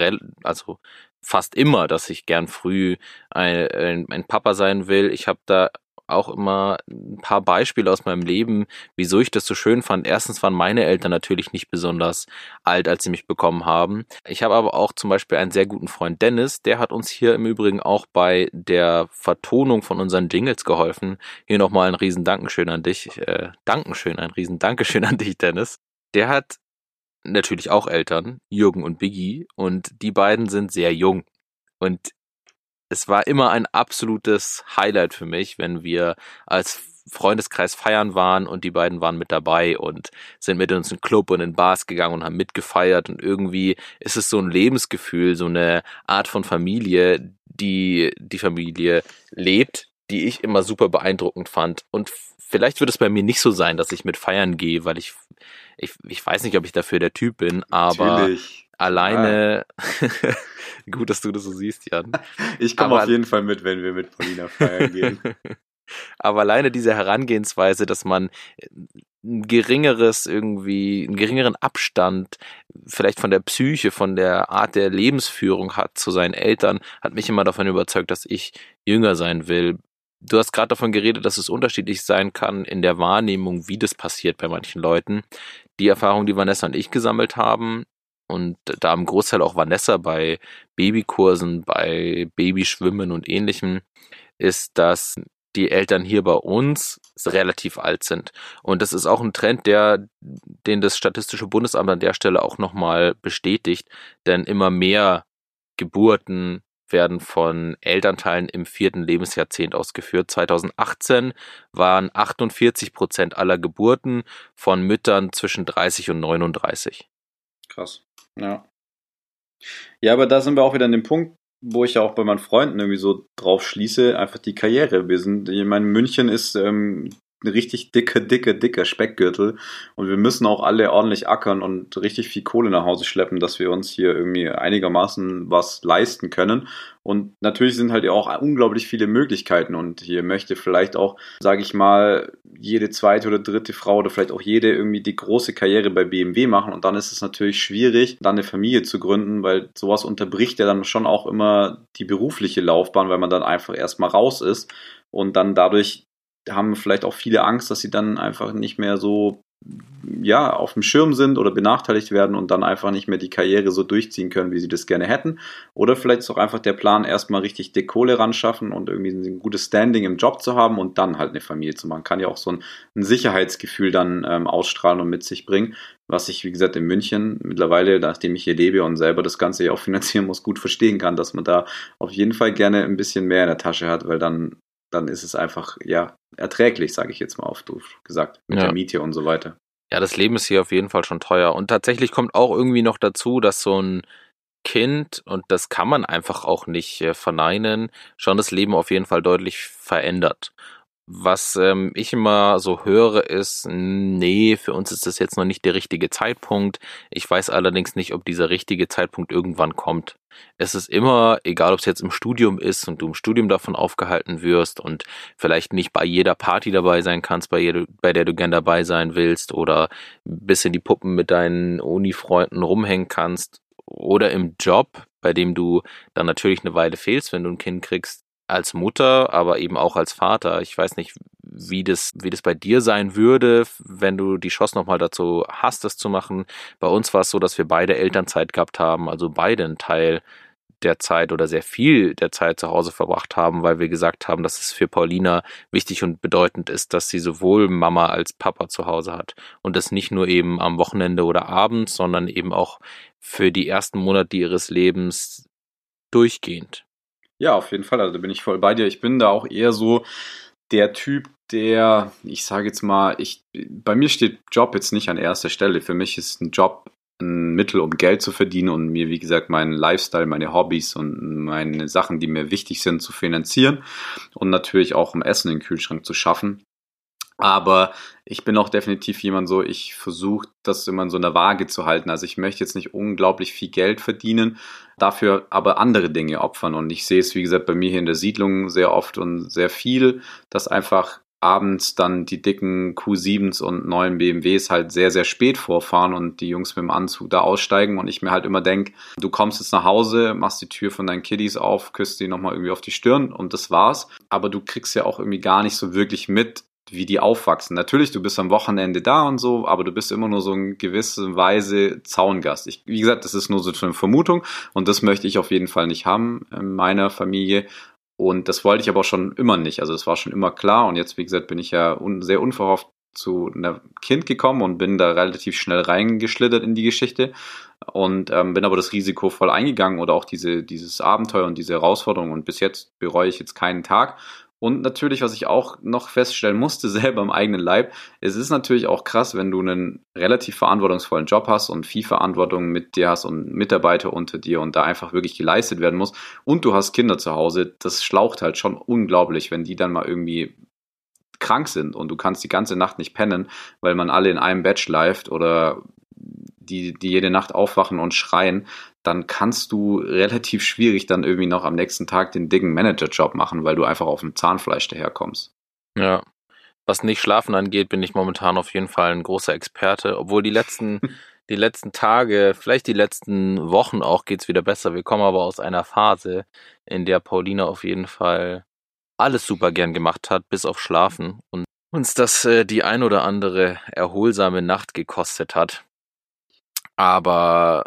also fast immer, dass ich gern früh ein, ein Papa sein will. Ich habe da auch immer ein paar Beispiele aus meinem Leben, wieso ich das so schön fand. Erstens waren meine Eltern natürlich nicht besonders alt, als sie mich bekommen haben. Ich habe aber auch zum Beispiel einen sehr guten Freund Dennis, der hat uns hier im Übrigen auch bei der Vertonung von unseren Jingles geholfen. Hier nochmal ein riesen Dankeschön an dich. Äh, Dankeschön, ein riesen Dankeschön an dich, Dennis. Der hat natürlich auch Eltern, Jürgen und Biggie, und die beiden sind sehr jung. Und es war immer ein absolutes Highlight für mich, wenn wir als Freundeskreis feiern waren und die beiden waren mit dabei und sind mit uns in Club und in Bars gegangen und haben mitgefeiert. Und irgendwie ist es so ein Lebensgefühl, so eine Art von Familie, die die Familie lebt, die ich immer super beeindruckend fand. Und vielleicht wird es bei mir nicht so sein, dass ich mit feiern gehe, weil ich ich, ich weiß nicht, ob ich dafür der Typ bin, aber Natürlich alleine. Ah. Gut, dass du das so siehst, Jan. Ich komme auf jeden Fall mit, wenn wir mit Paulina feiern gehen. Aber alleine diese Herangehensweise, dass man ein geringeres irgendwie, einen geringeren Abstand vielleicht von der Psyche, von der Art der Lebensführung hat zu seinen Eltern, hat mich immer davon überzeugt, dass ich jünger sein will. Du hast gerade davon geredet, dass es unterschiedlich sein kann in der Wahrnehmung, wie das passiert bei manchen Leuten. Die Erfahrung, die Vanessa und ich gesammelt haben, und da im Großteil auch Vanessa bei Babykursen, bei Babyschwimmen und ähnlichem, ist, dass die Eltern hier bei uns relativ alt sind. Und das ist auch ein Trend, der, den das Statistische Bundesamt an der Stelle auch nochmal bestätigt, denn immer mehr Geburten werden von Elternteilen im vierten Lebensjahrzehnt ausgeführt. 2018 waren 48 Prozent aller Geburten von Müttern zwischen 30 und 39. Krass. Ja. Ja, aber da sind wir auch wieder an dem Punkt, wo ich ja auch bei meinen Freunden irgendwie so drauf schließe, einfach die Karriere. Wir sind, ich meine, München ist ähm, richtig dicke, dicke, dicker Speckgürtel. Und wir müssen auch alle ordentlich ackern und richtig viel Kohle nach Hause schleppen, dass wir uns hier irgendwie einigermaßen was leisten können. Und natürlich sind halt auch unglaublich viele Möglichkeiten. Und hier möchte vielleicht auch, sage ich mal, jede zweite oder dritte Frau oder vielleicht auch jede irgendwie die große Karriere bei BMW machen. Und dann ist es natürlich schwierig, dann eine Familie zu gründen, weil sowas unterbricht ja dann schon auch immer die berufliche Laufbahn, weil man dann einfach erstmal raus ist und dann dadurch haben vielleicht auch viele Angst, dass sie dann einfach nicht mehr so ja, auf dem Schirm sind oder benachteiligt werden und dann einfach nicht mehr die Karriere so durchziehen können, wie sie das gerne hätten. Oder vielleicht ist auch einfach der Plan, erstmal richtig dick Kohle ran schaffen und irgendwie ein gutes Standing im Job zu haben und dann halt eine Familie zu machen. Kann ja auch so ein, ein Sicherheitsgefühl dann ähm, ausstrahlen und mit sich bringen, was ich, wie gesagt, in München mittlerweile, nachdem ich hier lebe und selber das Ganze ja auch finanzieren muss, gut verstehen kann, dass man da auf jeden Fall gerne ein bisschen mehr in der Tasche hat, weil dann dann ist es einfach, ja, erträglich, sage ich jetzt mal auf doof gesagt, mit ja. der Miete und so weiter. Ja, das Leben ist hier auf jeden Fall schon teuer. Und tatsächlich kommt auch irgendwie noch dazu, dass so ein Kind, und das kann man einfach auch nicht äh, verneinen, schon das Leben auf jeden Fall deutlich verändert. Was ähm, ich immer so höre, ist, nee, für uns ist das jetzt noch nicht der richtige Zeitpunkt. Ich weiß allerdings nicht, ob dieser richtige Zeitpunkt irgendwann kommt. Es ist immer, egal ob es jetzt im Studium ist und du im Studium davon aufgehalten wirst und vielleicht nicht bei jeder Party dabei sein kannst, bei, jeder, bei der du gern dabei sein willst oder bis in die Puppen mit deinen Uni-Freunden rumhängen kannst oder im Job, bei dem du dann natürlich eine Weile fehlst, wenn du ein Kind kriegst, als Mutter, aber eben auch als Vater. Ich weiß nicht, wie das, wie das bei dir sein würde, wenn du die Chance nochmal dazu hast, das zu machen. Bei uns war es so, dass wir beide Elternzeit gehabt haben, also beide einen Teil der Zeit oder sehr viel der Zeit zu Hause verbracht haben, weil wir gesagt haben, dass es für Paulina wichtig und bedeutend ist, dass sie sowohl Mama als Papa zu Hause hat und das nicht nur eben am Wochenende oder abends, sondern eben auch für die ersten Monate ihres Lebens durchgehend. Ja, auf jeden Fall. Also da bin ich voll bei dir. Ich bin da auch eher so der Typ, der, ich sage jetzt mal, ich, bei mir steht Job jetzt nicht an erster Stelle. Für mich ist ein Job ein Mittel, um Geld zu verdienen und mir, wie gesagt, meinen Lifestyle, meine Hobbys und meine Sachen, die mir wichtig sind, zu finanzieren und natürlich auch um Essen in den Kühlschrank zu schaffen. Aber ich bin auch definitiv jemand so, ich versuche das immer in so einer Waage zu halten. Also ich möchte jetzt nicht unglaublich viel Geld verdienen, dafür aber andere Dinge opfern. Und ich sehe es, wie gesagt, bei mir hier in der Siedlung sehr oft und sehr viel, dass einfach abends dann die dicken Q7s und neuen BMWs halt sehr, sehr spät vorfahren und die Jungs mit dem Anzug da aussteigen und ich mir halt immer denke, du kommst jetzt nach Hause, machst die Tür von deinen Kiddies auf, küsst die nochmal irgendwie auf die Stirn und das war's. Aber du kriegst ja auch irgendwie gar nicht so wirklich mit, wie die aufwachsen. Natürlich, du bist am Wochenende da und so, aber du bist immer nur so in gewisser Weise Zaungast. Ich, wie gesagt, das ist nur so eine Vermutung und das möchte ich auf jeden Fall nicht haben in meiner Familie. Und das wollte ich aber auch schon immer nicht. Also das war schon immer klar. Und jetzt, wie gesagt, bin ich ja un sehr unverhofft zu einem Kind gekommen und bin da relativ schnell reingeschlittert in die Geschichte und ähm, bin aber das Risiko voll eingegangen oder auch diese, dieses Abenteuer und diese Herausforderung und bis jetzt bereue ich jetzt keinen Tag und natürlich, was ich auch noch feststellen musste, selber im eigenen Leib, es ist natürlich auch krass, wenn du einen relativ verantwortungsvollen Job hast und viel Verantwortung mit dir hast und Mitarbeiter unter dir und da einfach wirklich geleistet werden muss und du hast Kinder zu Hause, das schlaucht halt schon unglaublich, wenn die dann mal irgendwie krank sind und du kannst die ganze Nacht nicht pennen, weil man alle in einem Bett schleift oder die, die jede Nacht aufwachen und schreien, dann kannst du relativ schwierig dann irgendwie noch am nächsten Tag den dicken Managerjob machen, weil du einfach auf dem Zahnfleisch daherkommst. Ja. Was nicht Schlafen angeht, bin ich momentan auf jeden Fall ein großer Experte, obwohl die letzten, die letzten Tage, vielleicht die letzten Wochen auch geht's wieder besser. Wir kommen aber aus einer Phase, in der Paulina auf jeden Fall alles super gern gemacht hat, bis auf Schlafen und uns das äh, die ein oder andere erholsame Nacht gekostet hat. Aber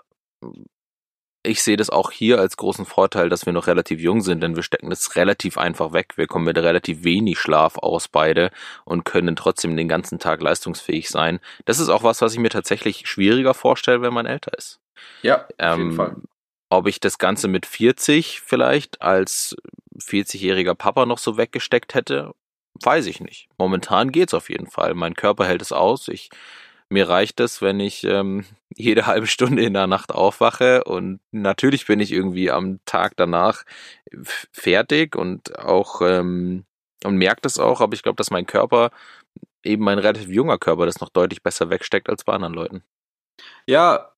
ich sehe das auch hier als großen Vorteil, dass wir noch relativ jung sind, denn wir stecken das relativ einfach weg. Wir kommen mit relativ wenig Schlaf aus beide und können trotzdem den ganzen Tag leistungsfähig sein. Das ist auch was, was ich mir tatsächlich schwieriger vorstelle, wenn man älter ist. Ja, auf jeden ähm, Fall. Ob ich das Ganze mit 40 vielleicht als 40-jähriger Papa noch so weggesteckt hätte, weiß ich nicht. Momentan geht's auf jeden Fall. Mein Körper hält es aus. Ich mir reicht es, wenn ich ähm, jede halbe Stunde in der Nacht aufwache und natürlich bin ich irgendwie am Tag danach fertig und auch ähm, und merkt es auch, aber ich glaube, dass mein Körper eben mein relativ junger Körper das noch deutlich besser wegsteckt als bei anderen Leuten. Ja,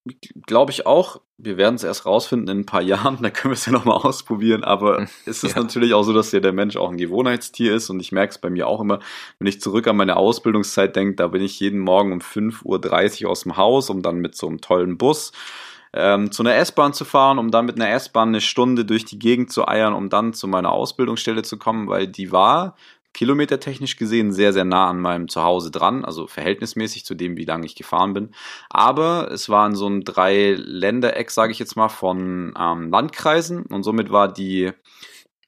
glaube ich auch. Wir werden es erst rausfinden in ein paar Jahren, da können wir es ja nochmal ausprobieren. Aber es ist ja. natürlich auch so, dass ja der Mensch auch ein Gewohnheitstier ist und ich merke es bei mir auch immer, wenn ich zurück an meine Ausbildungszeit denke, da bin ich jeden Morgen um 5.30 Uhr aus dem Haus, um dann mit so einem tollen Bus ähm, zu einer S-Bahn zu fahren, um dann mit einer S-Bahn eine Stunde durch die Gegend zu eiern, um dann zu meiner Ausbildungsstelle zu kommen, weil die war kilometertechnisch gesehen sehr, sehr nah an meinem Zuhause dran, also verhältnismäßig zu dem, wie lange ich gefahren bin. Aber es war in so einem Drei-Länder-Eck, sage ich jetzt mal, von ähm, Landkreisen und somit war die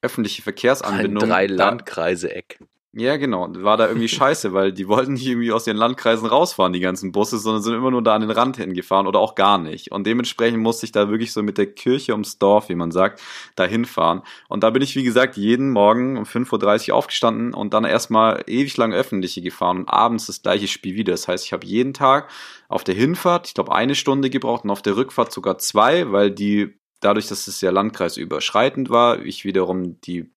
öffentliche Verkehrsanbindung. Ein Drei-Landkreise-Eck. Ja, genau. War da irgendwie scheiße, weil die wollten nicht irgendwie aus ihren Landkreisen rausfahren, die ganzen Busse, sondern sind immer nur da an den Rand hingefahren oder auch gar nicht. Und dementsprechend musste ich da wirklich so mit der Kirche ums Dorf, wie man sagt, da hinfahren. Und da bin ich, wie gesagt, jeden Morgen um 5.30 Uhr aufgestanden und dann erstmal ewig lang öffentliche gefahren und abends das gleiche Spiel wieder. Das heißt, ich habe jeden Tag auf der Hinfahrt, ich glaube, eine Stunde gebraucht und auf der Rückfahrt sogar zwei, weil die dadurch, dass es ja landkreisüberschreitend war, ich wiederum die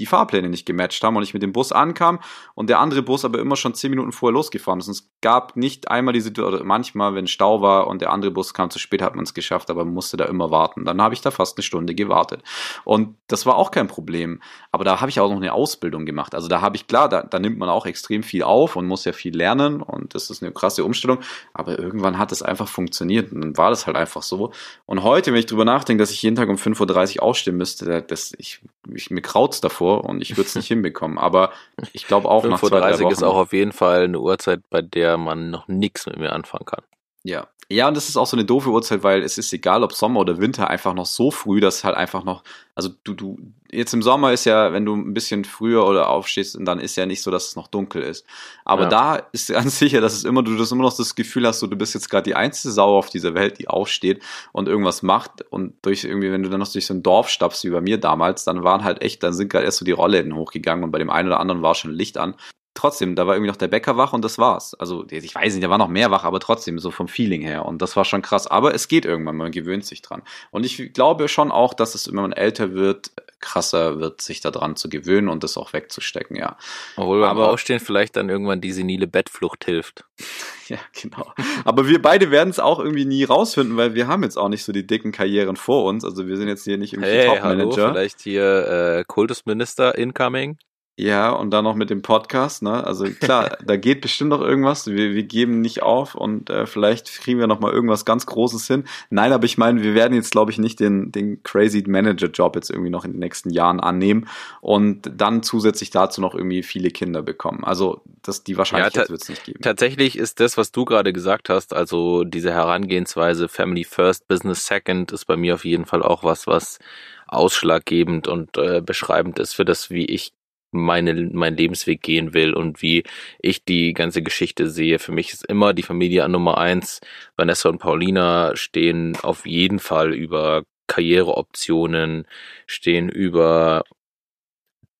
die Fahrpläne nicht gematcht haben und ich mit dem Bus ankam und der andere Bus aber immer schon zehn Minuten vorher losgefahren ist. Und es gab nicht einmal die Situation, oder manchmal, wenn Stau war und der andere Bus kam zu spät, hat man es geschafft, aber man musste da immer warten. Dann habe ich da fast eine Stunde gewartet. Und das war auch kein Problem. Aber da habe ich auch noch eine Ausbildung gemacht. Also da habe ich, klar, da, da nimmt man auch extrem viel auf und muss ja viel lernen und das ist eine krasse Umstellung. Aber irgendwann hat es einfach funktioniert und dann war das halt einfach so. Und heute, wenn ich drüber nachdenke, dass ich jeden Tag um 5.30 Uhr aufstehen müsste, das, ich, ich mir kraut's davor und ich würde es nicht hinbekommen. Aber ich glaube auch nach zwei, drei Wochen. ist auch auf jeden Fall eine Uhrzeit, bei der man noch nichts mit mir anfangen kann. Ja. Ja, und das ist auch so eine doofe Uhrzeit, weil es ist egal, ob Sommer oder Winter, einfach noch so früh, dass halt einfach noch, also du, du, jetzt im Sommer ist ja, wenn du ein bisschen früher oder aufstehst, dann ist ja nicht so, dass es noch dunkel ist. Aber ja. da ist ganz sicher, dass es immer, du das immer noch das Gefühl hast, so, du bist jetzt gerade die einzige Sau auf dieser Welt, die aufsteht und irgendwas macht. Und durch irgendwie, wenn du dann noch durch so ein Dorf stapfst, wie bei mir damals, dann waren halt echt, dann sind gerade erst so die Rollläden hochgegangen und bei dem einen oder anderen war schon Licht an trotzdem, da war irgendwie noch der Bäcker wach und das war's. Also ich weiß nicht, da war noch mehr wach, aber trotzdem so vom Feeling her. Und das war schon krass. Aber es geht irgendwann, man gewöhnt sich dran. Und ich glaube schon auch, dass es, wenn man älter wird, krasser wird, sich daran zu gewöhnen und das auch wegzustecken, ja. Obwohl beim aber, Aufstehen vielleicht dann irgendwann die senile Bettflucht hilft. ja, genau. Aber wir beide werden es auch irgendwie nie rausfinden, weil wir haben jetzt auch nicht so die dicken Karrieren vor uns. Also wir sind jetzt hier nicht irgendwie hey, Top-Manager. Hallo, vielleicht hier äh, Kultusminister incoming. Ja, und dann noch mit dem Podcast, ne? Also klar, da geht bestimmt noch irgendwas. Wir, wir geben nicht auf und äh, vielleicht kriegen wir noch mal irgendwas ganz Großes hin. Nein, aber ich meine, wir werden jetzt, glaube ich, nicht den, den crazy Manager-Job jetzt irgendwie noch in den nächsten Jahren annehmen und dann zusätzlich dazu noch irgendwie viele Kinder bekommen. Also das, die Wahrscheinlichkeit ja, wird es nicht geben. Tatsächlich ist das, was du gerade gesagt hast, also diese Herangehensweise Family First, Business Second, ist bei mir auf jeden Fall auch was, was ausschlaggebend und äh, beschreibend ist für das, wie ich meine, mein Lebensweg gehen will und wie ich die ganze Geschichte sehe. Für mich ist immer die Familie an Nummer eins. Vanessa und Paulina stehen auf jeden Fall über Karriereoptionen, stehen über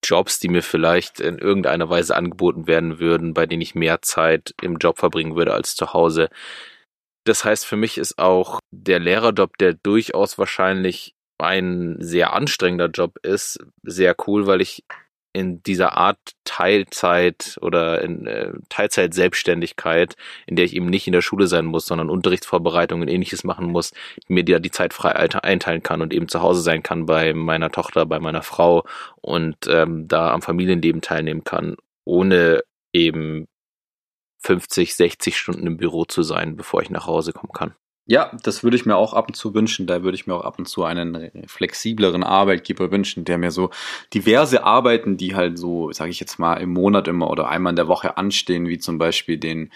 Jobs, die mir vielleicht in irgendeiner Weise angeboten werden würden, bei denen ich mehr Zeit im Job verbringen würde als zu Hause. Das heißt, für mich ist auch der Lehrerjob, der durchaus wahrscheinlich ein sehr anstrengender Job ist, sehr cool, weil ich in dieser Art Teilzeit oder in äh, Teilzeit Selbstständigkeit, in der ich eben nicht in der Schule sein muss, sondern Unterrichtsvorbereitung und ähnliches machen muss, mir die, die Zeit frei einteilen kann und eben zu Hause sein kann bei meiner Tochter, bei meiner Frau und ähm, da am Familienleben teilnehmen kann, ohne eben 50, 60 Stunden im Büro zu sein, bevor ich nach Hause kommen kann. Ja, das würde ich mir auch ab und zu wünschen. Da würde ich mir auch ab und zu einen flexibleren Arbeitgeber wünschen, der mir so diverse Arbeiten, die halt so, sage ich jetzt mal, im Monat immer oder einmal in der Woche anstehen, wie zum Beispiel den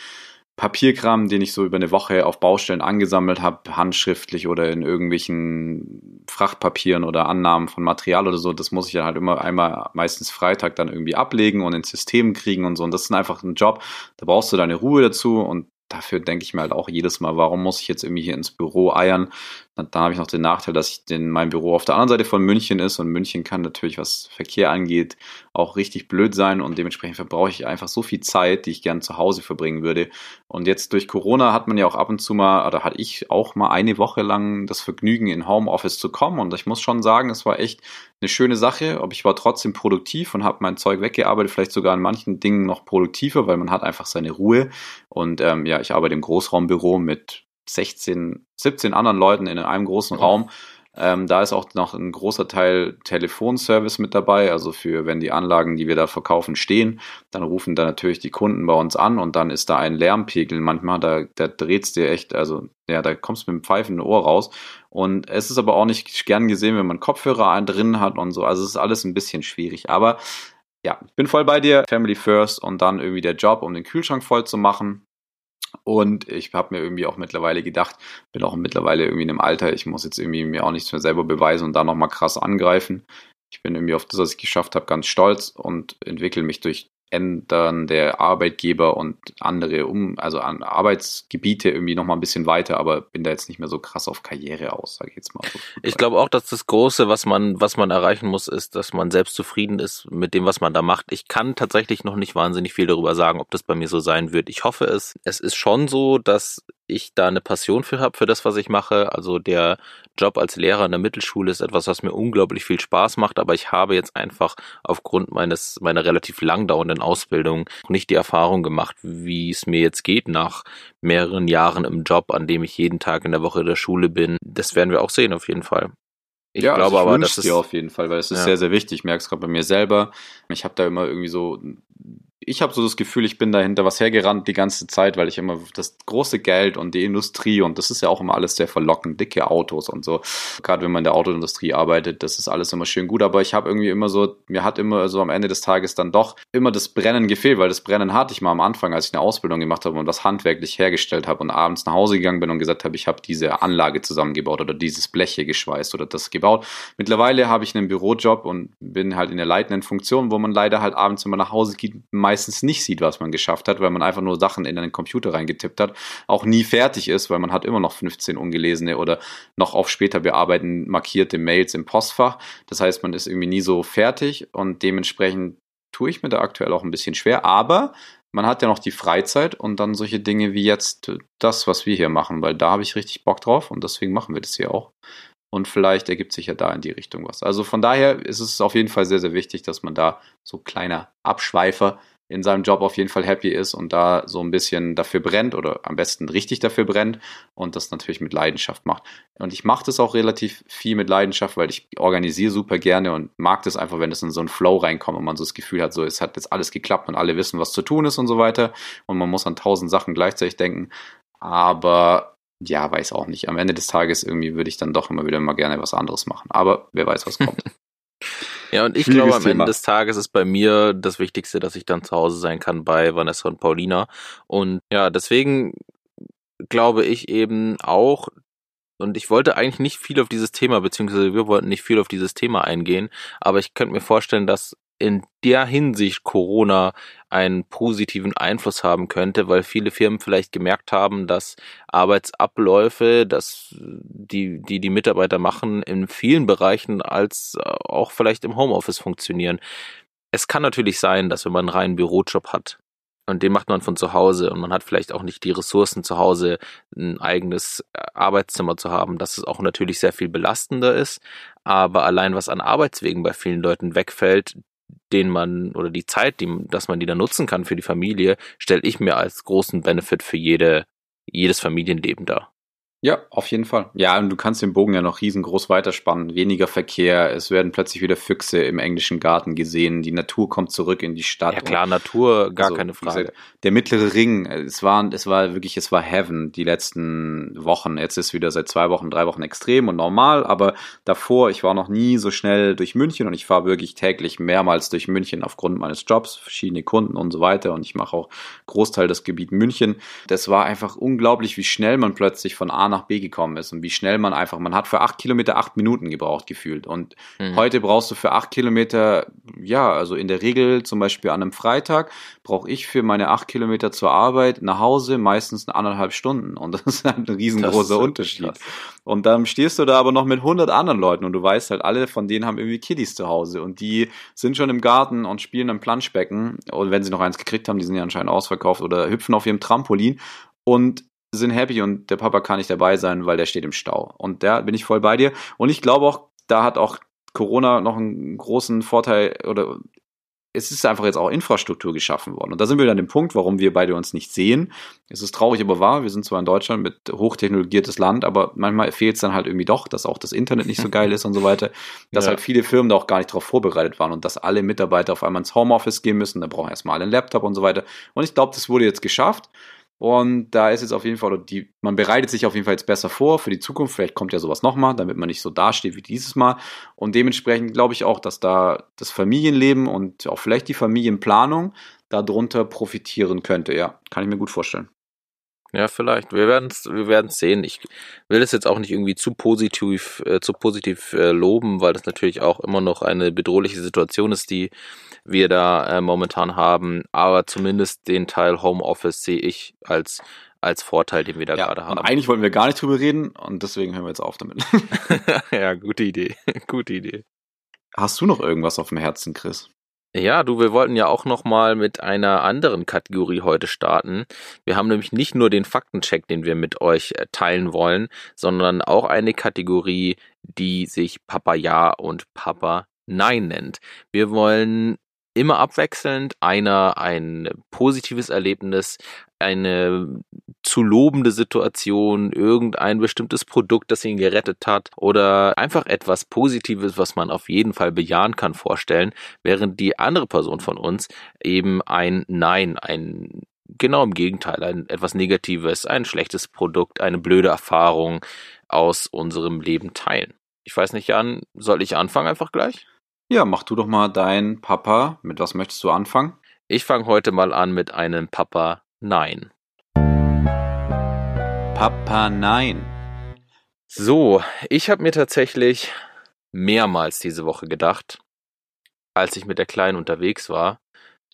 Papierkram, den ich so über eine Woche auf Baustellen angesammelt habe, handschriftlich oder in irgendwelchen Frachtpapieren oder Annahmen von Material oder so, das muss ich ja halt immer einmal meistens Freitag dann irgendwie ablegen und ins System kriegen und so. Und das ist einfach ein Job, da brauchst du deine Ruhe dazu und dafür denke ich mir halt auch jedes Mal, warum muss ich jetzt irgendwie hier ins Büro eiern? Dann habe ich noch den Nachteil, dass ich den, mein Büro auf der anderen Seite von München ist und München kann natürlich, was Verkehr angeht, auch richtig blöd sein und dementsprechend verbrauche ich einfach so viel Zeit, die ich gern zu Hause verbringen würde. Und jetzt durch Corona hat man ja auch ab und zu mal, oder hatte ich auch mal eine Woche lang das Vergnügen, in Homeoffice zu kommen und ich muss schon sagen, es war echt eine schöne Sache, aber ich war trotzdem produktiv und habe mein Zeug weggearbeitet, vielleicht sogar an manchen Dingen noch produktiver, weil man hat einfach seine Ruhe und ähm, ja, ich arbeite im Großraumbüro mit 16, 17 anderen Leuten in einem großen Raum. Ähm, da ist auch noch ein großer Teil Telefonservice mit dabei. Also für, wenn die Anlagen, die wir da verkaufen, stehen, dann rufen da natürlich die Kunden bei uns an und dann ist da ein Lärmpegel. Manchmal, da, da dreht's dir echt, also, ja, da kommst du mit dem pfeifenden Ohr raus. Und es ist aber auch nicht gern gesehen, wenn man Kopfhörer drin hat und so. Also es ist alles ein bisschen schwierig. Aber ja, ich bin voll bei dir. Family first und dann irgendwie der Job, um den Kühlschrank voll zu machen. Und ich habe mir irgendwie auch mittlerweile gedacht, bin auch mittlerweile irgendwie in einem Alter, ich muss jetzt irgendwie mir auch nichts mehr selber beweisen und da nochmal krass angreifen. Ich bin irgendwie auf das, was ich geschafft habe, ganz stolz und entwickle mich durch Ändern der Arbeitgeber und andere um, also an Arbeitsgebiete irgendwie noch mal ein bisschen weiter, aber bin da jetzt nicht mehr so krass auf Karriere aus, sage ich jetzt mal. So ich glaube auch, dass das Große, was man, was man erreichen muss, ist, dass man selbst zufrieden ist mit dem, was man da macht. Ich kann tatsächlich noch nicht wahnsinnig viel darüber sagen, ob das bei mir so sein wird. Ich hoffe es. Es ist schon so, dass ich da eine Passion für habe, für das, was ich mache. Also der Job als Lehrer in der Mittelschule ist etwas, was mir unglaublich viel Spaß macht, aber ich habe jetzt einfach aufgrund meines meiner relativ lang dauernden Ausbildung nicht die Erfahrung gemacht, wie es mir jetzt geht nach mehreren Jahren im Job, an dem ich jeden Tag in der Woche in der Schule bin. Das werden wir auch sehen auf jeden Fall. Ich ja, glaube also ich aber, das ist dir auf jeden Fall, weil es ist ja. sehr, sehr wichtig. Ich merke es gerade bei mir selber. Ich habe da immer irgendwie so ich habe so das Gefühl, ich bin dahinter was hergerannt die ganze Zeit, weil ich immer das große Geld und die Industrie und das ist ja auch immer alles sehr verlockend, dicke Autos und so. Gerade wenn man in der Autoindustrie arbeitet, das ist alles immer schön gut, aber ich habe irgendwie immer so, mir hat immer so am Ende des Tages dann doch immer das Brennen gefehlt, weil das Brennen hatte ich mal am Anfang, als ich eine Ausbildung gemacht habe und das handwerklich hergestellt habe und abends nach Hause gegangen bin und gesagt habe, ich habe diese Anlage zusammengebaut oder dieses Blech hier geschweißt oder das gebaut. Mittlerweile habe ich einen Bürojob und bin halt in der leitenden Funktion, wo man leider halt abends, man nach Hause geht, meistens nicht sieht, was man geschafft hat, weil man einfach nur Sachen in einen Computer reingetippt hat, auch nie fertig ist, weil man hat immer noch 15 ungelesene oder noch auf später bearbeiten markierte Mails im Postfach. Das heißt, man ist irgendwie nie so fertig und dementsprechend tue ich mir da aktuell auch ein bisschen schwer, aber man hat ja noch die Freizeit und dann solche Dinge wie jetzt das, was wir hier machen, weil da habe ich richtig Bock drauf und deswegen machen wir das hier auch. Und vielleicht ergibt sich ja da in die Richtung was. Also von daher ist es auf jeden Fall sehr, sehr wichtig, dass man da so kleiner Abschweifer in seinem Job auf jeden Fall happy ist und da so ein bisschen dafür brennt oder am besten richtig dafür brennt und das natürlich mit Leidenschaft macht. Und ich mache das auch relativ viel mit Leidenschaft, weil ich organisiere super gerne und mag das einfach, wenn es in so einen Flow reinkommt und man so das Gefühl hat, so es hat jetzt alles geklappt und alle wissen, was zu tun ist und so weiter und man muss an tausend Sachen gleichzeitig denken. Aber ja, weiß auch nicht. Am Ende des Tages irgendwie würde ich dann doch immer wieder mal gerne was anderes machen. Aber wer weiß, was kommt. Ja, und ich glaube, am Thema. Ende des Tages ist bei mir das Wichtigste, dass ich dann zu Hause sein kann bei Vanessa und Paulina. Und ja, deswegen glaube ich eben auch, und ich wollte eigentlich nicht viel auf dieses Thema, beziehungsweise wir wollten nicht viel auf dieses Thema eingehen, aber ich könnte mir vorstellen, dass in der Hinsicht Corona einen positiven Einfluss haben könnte, weil viele Firmen vielleicht gemerkt haben, dass Arbeitsabläufe, dass die, die die Mitarbeiter machen, in vielen Bereichen als äh, auch vielleicht im Homeoffice funktionieren. Es kann natürlich sein, dass wenn man einen reinen Bürojob hat, und den macht man von zu Hause und man hat vielleicht auch nicht die Ressourcen zu Hause, ein eigenes äh, Arbeitszimmer zu haben, dass es auch natürlich sehr viel belastender ist. Aber allein was an Arbeitswegen bei vielen Leuten wegfällt, den man oder die Zeit, die, dass man die dann nutzen kann für die Familie, stelle ich mir als großen Benefit für jede, jedes Familienleben dar. Ja, auf jeden Fall. Ja, und du kannst den Bogen ja noch riesengroß weiterspannen. Weniger Verkehr, es werden plötzlich wieder Füchse im englischen Garten gesehen, die Natur kommt zurück in die Stadt. Ja klar, Natur, gar also, keine Frage. Gesagt, der mittlere Ring, es war, es war wirklich, es war Heaven die letzten Wochen. Jetzt ist wieder seit zwei Wochen, drei Wochen extrem und normal, aber davor, ich war noch nie so schnell durch München und ich fahre wirklich täglich mehrmals durch München aufgrund meines Jobs, verschiedene Kunden und so weiter und ich mache auch Großteil des Gebiet München. Das war einfach unglaublich, wie schnell man plötzlich von A nach B gekommen ist und wie schnell man einfach, man hat für acht Kilometer acht Minuten gebraucht gefühlt. Und mhm. heute brauchst du für acht Kilometer, ja, also in der Regel zum Beispiel an einem Freitag, brauche ich für meine acht Kilometer zur Arbeit nach Hause meistens eine anderthalb Stunden. Und das ist ein riesengroßer Unterschied. Krass. Und dann stehst du da aber noch mit hundert anderen Leuten und du weißt halt, alle von denen haben irgendwie Kiddies zu Hause und die sind schon im Garten und spielen am Planschbecken. Und wenn sie noch eins gekriegt haben, die sind ja anscheinend ausverkauft oder hüpfen auf ihrem Trampolin. Und sind happy und der Papa kann nicht dabei sein, weil der steht im Stau. Und da bin ich voll bei dir. Und ich glaube auch, da hat auch Corona noch einen großen Vorteil oder es ist einfach jetzt auch Infrastruktur geschaffen worden. Und da sind wir dann dem Punkt, warum wir beide uns nicht sehen. Es ist traurig, aber wahr. Wir sind zwar in Deutschland mit hochtechnologiertes Land, aber manchmal fehlt es dann halt irgendwie doch, dass auch das Internet nicht so geil ist und so weiter. Dass ja. halt viele Firmen da auch gar nicht darauf vorbereitet waren und dass alle Mitarbeiter auf einmal ins Homeoffice gehen müssen. Da brauchen erstmal alle einen Laptop und so weiter. Und ich glaube, das wurde jetzt geschafft. Und da ist jetzt auf jeden Fall, die, man bereitet sich auf jeden Fall jetzt besser vor für die Zukunft. Vielleicht kommt ja sowas nochmal, damit man nicht so dasteht wie dieses Mal. Und dementsprechend glaube ich auch, dass da das Familienleben und auch vielleicht die Familienplanung darunter profitieren könnte. Ja, kann ich mir gut vorstellen. Ja, vielleicht. Wir werden es wir werden's sehen. Ich will das jetzt auch nicht irgendwie zu positiv, äh, zu positiv äh, loben, weil das natürlich auch immer noch eine bedrohliche Situation ist, die wir da äh, momentan haben. Aber zumindest den Teil Homeoffice sehe ich als als Vorteil, den wir da ja, gerade haben. Und eigentlich wollten wir gar nicht drüber reden und deswegen hören wir jetzt auf damit. ja, gute Idee. gute Idee. Hast du noch irgendwas auf dem Herzen, Chris? Ja, du, wir wollten ja auch noch mal mit einer anderen Kategorie heute starten. Wir haben nämlich nicht nur den Faktencheck, den wir mit euch äh, teilen wollen, sondern auch eine Kategorie, die sich Papa Ja und Papa Nein nennt. Wir wollen immer abwechselnd einer ein positives Erlebnis, eine zu lobende Situation, irgendein bestimmtes Produkt, das ihn gerettet hat oder einfach etwas Positives, was man auf jeden Fall bejahen kann, vorstellen, während die andere Person von uns eben ein Nein, ein genau im Gegenteil, ein etwas Negatives, ein schlechtes Produkt, eine blöde Erfahrung aus unserem Leben teilen. Ich weiß nicht, Jan, soll ich anfangen einfach gleich? Ja, mach du doch mal dein Papa. Mit was möchtest du anfangen? Ich fange heute mal an mit einem Papa Nein. Papa Nein. So, ich habe mir tatsächlich mehrmals diese Woche gedacht, als ich mit der Kleinen unterwegs war,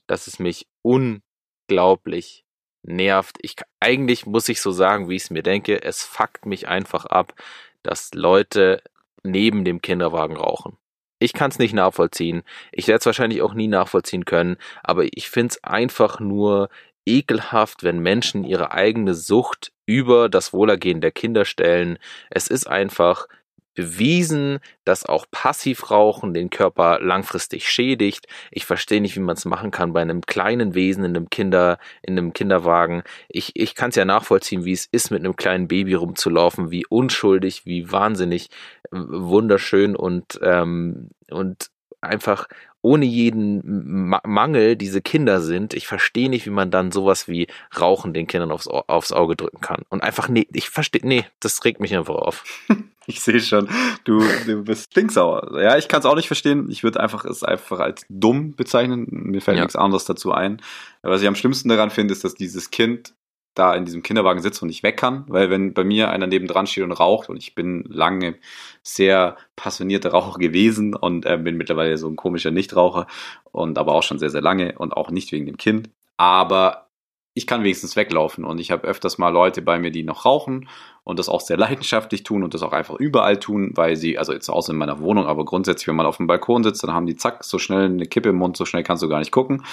dass es mich unglaublich nervt. Ich eigentlich muss ich so sagen, wie ich es mir denke, es fuckt mich einfach ab, dass Leute neben dem Kinderwagen rauchen. Ich kann es nicht nachvollziehen. Ich werde es wahrscheinlich auch nie nachvollziehen können, aber ich finde es einfach nur ekelhaft, wenn Menschen ihre eigene Sucht über das Wohlergehen der Kinder stellen. Es ist einfach bewiesen, dass auch Passivrauchen den Körper langfristig schädigt. Ich verstehe nicht, wie man es machen kann bei einem kleinen Wesen in einem Kinder, in einem Kinderwagen. Ich, ich kann es ja nachvollziehen, wie es ist, mit einem kleinen Baby rumzulaufen, wie unschuldig, wie wahnsinnig wunderschön und, ähm, und einfach ohne jeden Ma Mangel diese Kinder sind. Ich verstehe nicht, wie man dann sowas wie Rauchen den Kindern aufs, aufs Auge drücken kann. Und einfach, nee, ich verstehe, nee, das regt mich einfach auf. Ich sehe schon, du, du bist stinksauer. Ja, ich kann es auch nicht verstehen. Ich würde einfach es einfach als dumm bezeichnen. Mir fällt ja. nichts anderes dazu ein. Was ich am schlimmsten daran finde, ist, dass dieses Kind da in diesem Kinderwagen sitzt und nicht weg kann, weil wenn bei mir einer nebendran steht und raucht und ich bin lange sehr passionierter Raucher gewesen und äh, bin mittlerweile so ein komischer Nichtraucher und aber auch schon sehr, sehr lange und auch nicht wegen dem Kind. Aber ich kann wenigstens weglaufen und ich habe öfters mal Leute bei mir, die noch rauchen und das auch sehr leidenschaftlich tun und das auch einfach überall tun, weil sie, also jetzt außer in meiner Wohnung, aber grundsätzlich, wenn man auf dem Balkon sitzt, dann haben die zack, so schnell eine Kippe im Mund, so schnell kannst du gar nicht gucken.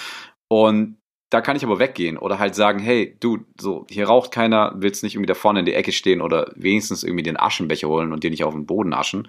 Und da kann ich aber weggehen oder halt sagen, hey, du, so, hier raucht keiner, willst nicht irgendwie da vorne in die Ecke stehen oder wenigstens irgendwie den Aschenbecher holen und dir nicht auf den Boden aschen.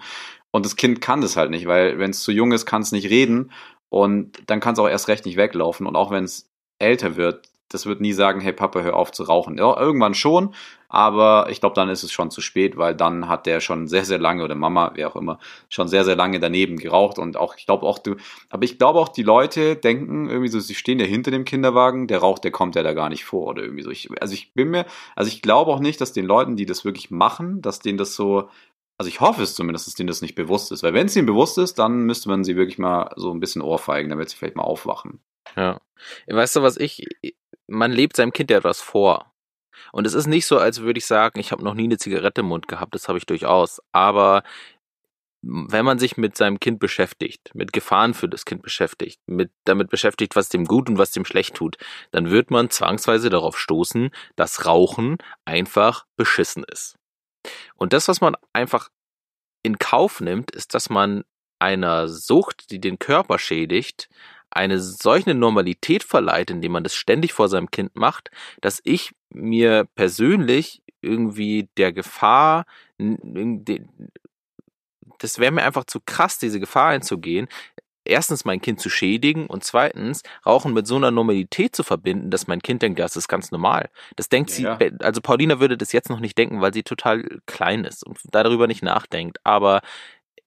Und das Kind kann das halt nicht, weil wenn es zu jung ist, kann es nicht reden und dann kann es auch erst recht nicht weglaufen. Und auch wenn es älter wird, das wird nie sagen, hey Papa, hör auf zu rauchen. Ja, irgendwann schon, aber ich glaube, dann ist es schon zu spät, weil dann hat der schon sehr, sehr lange oder Mama, wer auch immer, schon sehr, sehr lange daneben geraucht und auch, ich glaube auch, du, aber ich glaube auch, die Leute denken irgendwie so, sie stehen ja hinter dem Kinderwagen, der Rauch, der kommt ja da gar nicht vor oder irgendwie so. Ich, also ich bin mir, also ich glaube auch nicht, dass den Leuten, die das wirklich machen, dass denen das so, also ich hoffe es zumindest, dass denen das nicht bewusst ist, weil wenn es ihnen bewusst ist, dann müsste man sie wirklich mal so ein bisschen ohrfeigen, damit sie vielleicht mal aufwachen. Ja. Weißt du, was ich, man lebt seinem Kind ja etwas vor. Und es ist nicht so, als würde ich sagen, ich habe noch nie eine Zigarette im Mund gehabt, das habe ich durchaus. Aber wenn man sich mit seinem Kind beschäftigt, mit Gefahren für das Kind beschäftigt, mit damit beschäftigt, was dem gut und was dem schlecht tut, dann wird man zwangsweise darauf stoßen, dass Rauchen einfach beschissen ist. Und das, was man einfach in Kauf nimmt, ist, dass man einer Sucht, die den Körper schädigt, eine solche Normalität verleiht, indem man das ständig vor seinem Kind macht, dass ich mir persönlich irgendwie der Gefahr, das wäre mir einfach zu krass, diese Gefahr einzugehen, erstens mein Kind zu schädigen und zweitens Rauchen mit so einer Normalität zu verbinden, dass mein Kind denkt, das ist ganz normal. Das denkt ja, sie, also Paulina würde das jetzt noch nicht denken, weil sie total klein ist und darüber nicht nachdenkt. Aber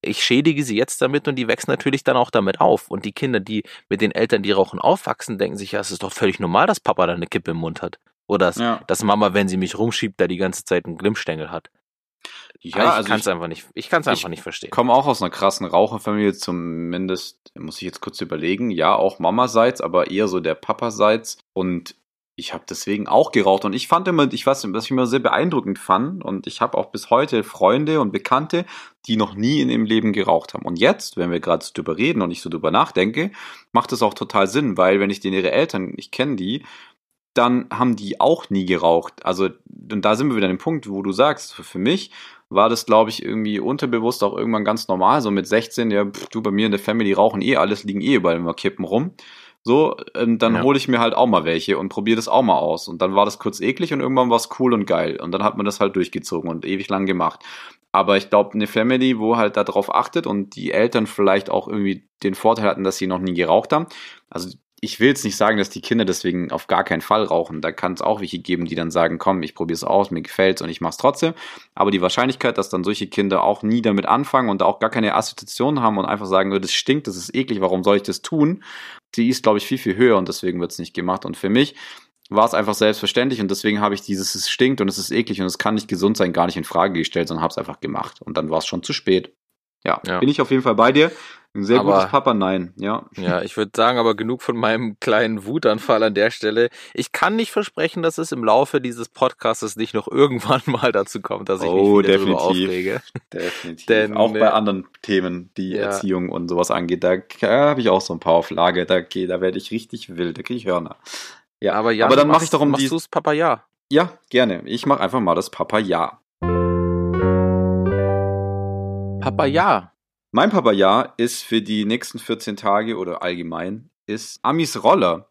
ich schädige sie jetzt damit und die wächst natürlich dann auch damit auf. Und die Kinder, die mit den Eltern, die rauchen, aufwachsen, denken sich, ja, es ist doch völlig normal, dass Papa da eine Kippe im Mund hat. Oder dass, ja. dass Mama, wenn sie mich rumschiebt, da die ganze Zeit einen Glimmstängel hat. Ja, ich also kann es einfach nicht, ich kann es einfach nicht verstehen. Ich komme auch aus einer krassen Raucherfamilie, zumindest muss ich jetzt kurz überlegen. Ja, auch Mamaseits, aber eher so der Papaseits. Und ich habe deswegen auch geraucht und ich fand immer, ich weiß, was ich immer sehr beeindruckend fand und ich habe auch bis heute Freunde und Bekannte, die noch nie in ihrem Leben geraucht haben. Und jetzt, wenn wir gerade drüber reden und ich so drüber nachdenke, macht das auch total Sinn, weil wenn ich den ihre Eltern, ich kenne die, dann haben die auch nie geraucht. Also, und da sind wir wieder an dem Punkt, wo du sagst, für mich war das, glaube ich, irgendwie unterbewusst auch irgendwann ganz normal. So mit 16, ja, pff, du bei mir in der Family rauchen eh alles, liegen eh überall immer Kippen rum. So, ähm, dann Ja. hole ich mir halt auch mal welche und probiere das auch mal aus. Und dann war das kurz eklig und irgendwann war es cool und geil. Und dann hat man das halt durchgezogen und ewig lang gemacht. Aber ich glaube, eine Family, wo halt darauf achtet und die Eltern vielleicht auch irgendwie den Vorteil hatten, dass sie noch nie geraucht haben. Also ich will jetzt nicht sagen, dass die Kinder deswegen auf gar keinen Fall rauchen. Da kann es auch welche geben, die dann sagen, komm, ich probiere es aus, mir gefällt's und ich mach's trotzdem. Aber die Wahrscheinlichkeit, dass dann solche Kinder auch nie damit anfangen und auch gar keine Assoziation haben und einfach sagen, das stinkt, das ist eklig, warum soll ich das tun? Die ist, glaube ich, viel, viel höher und deswegen wird's nicht gemacht. Und für mich war es einfach selbstverständlich und deswegen habe ich dieses, es stinkt und es ist eklig und es kann nicht gesund sein, gar nicht in Frage gestellt, sondern habe es einfach gemacht. Und dann war es schon zu spät. Ja, Ja. bin ich auf jeden Fall bei dir. Ein sehr Aber- gutes Papa, nein. Ja, Ja, ich würde sagen, aber genug von meinem kleinen Wutanfall an der Stelle. Ich kann nicht versprechen, dass es im Laufe dieses Podcasts nicht noch irgendwann mal dazu kommt, dass ich Oh, mich wieder definitiv. aufrege. definitiv. Denn, auch bei äh, anderen Themen, die ja. Erziehung und sowas angeht, da, da habe ich auch so ein paar auf Lager. Da, da werde ich richtig wild, da kriege ich Hörner. Ja, Aber ja, aber dann mache ich doch um machst die. du's Papa ja. Ja, gerne. Ich mache einfach mal das Papa Ja. Papa ja. Mein Papa Ja ist für die nächsten 14 Tage oder allgemein ist Amis Roller.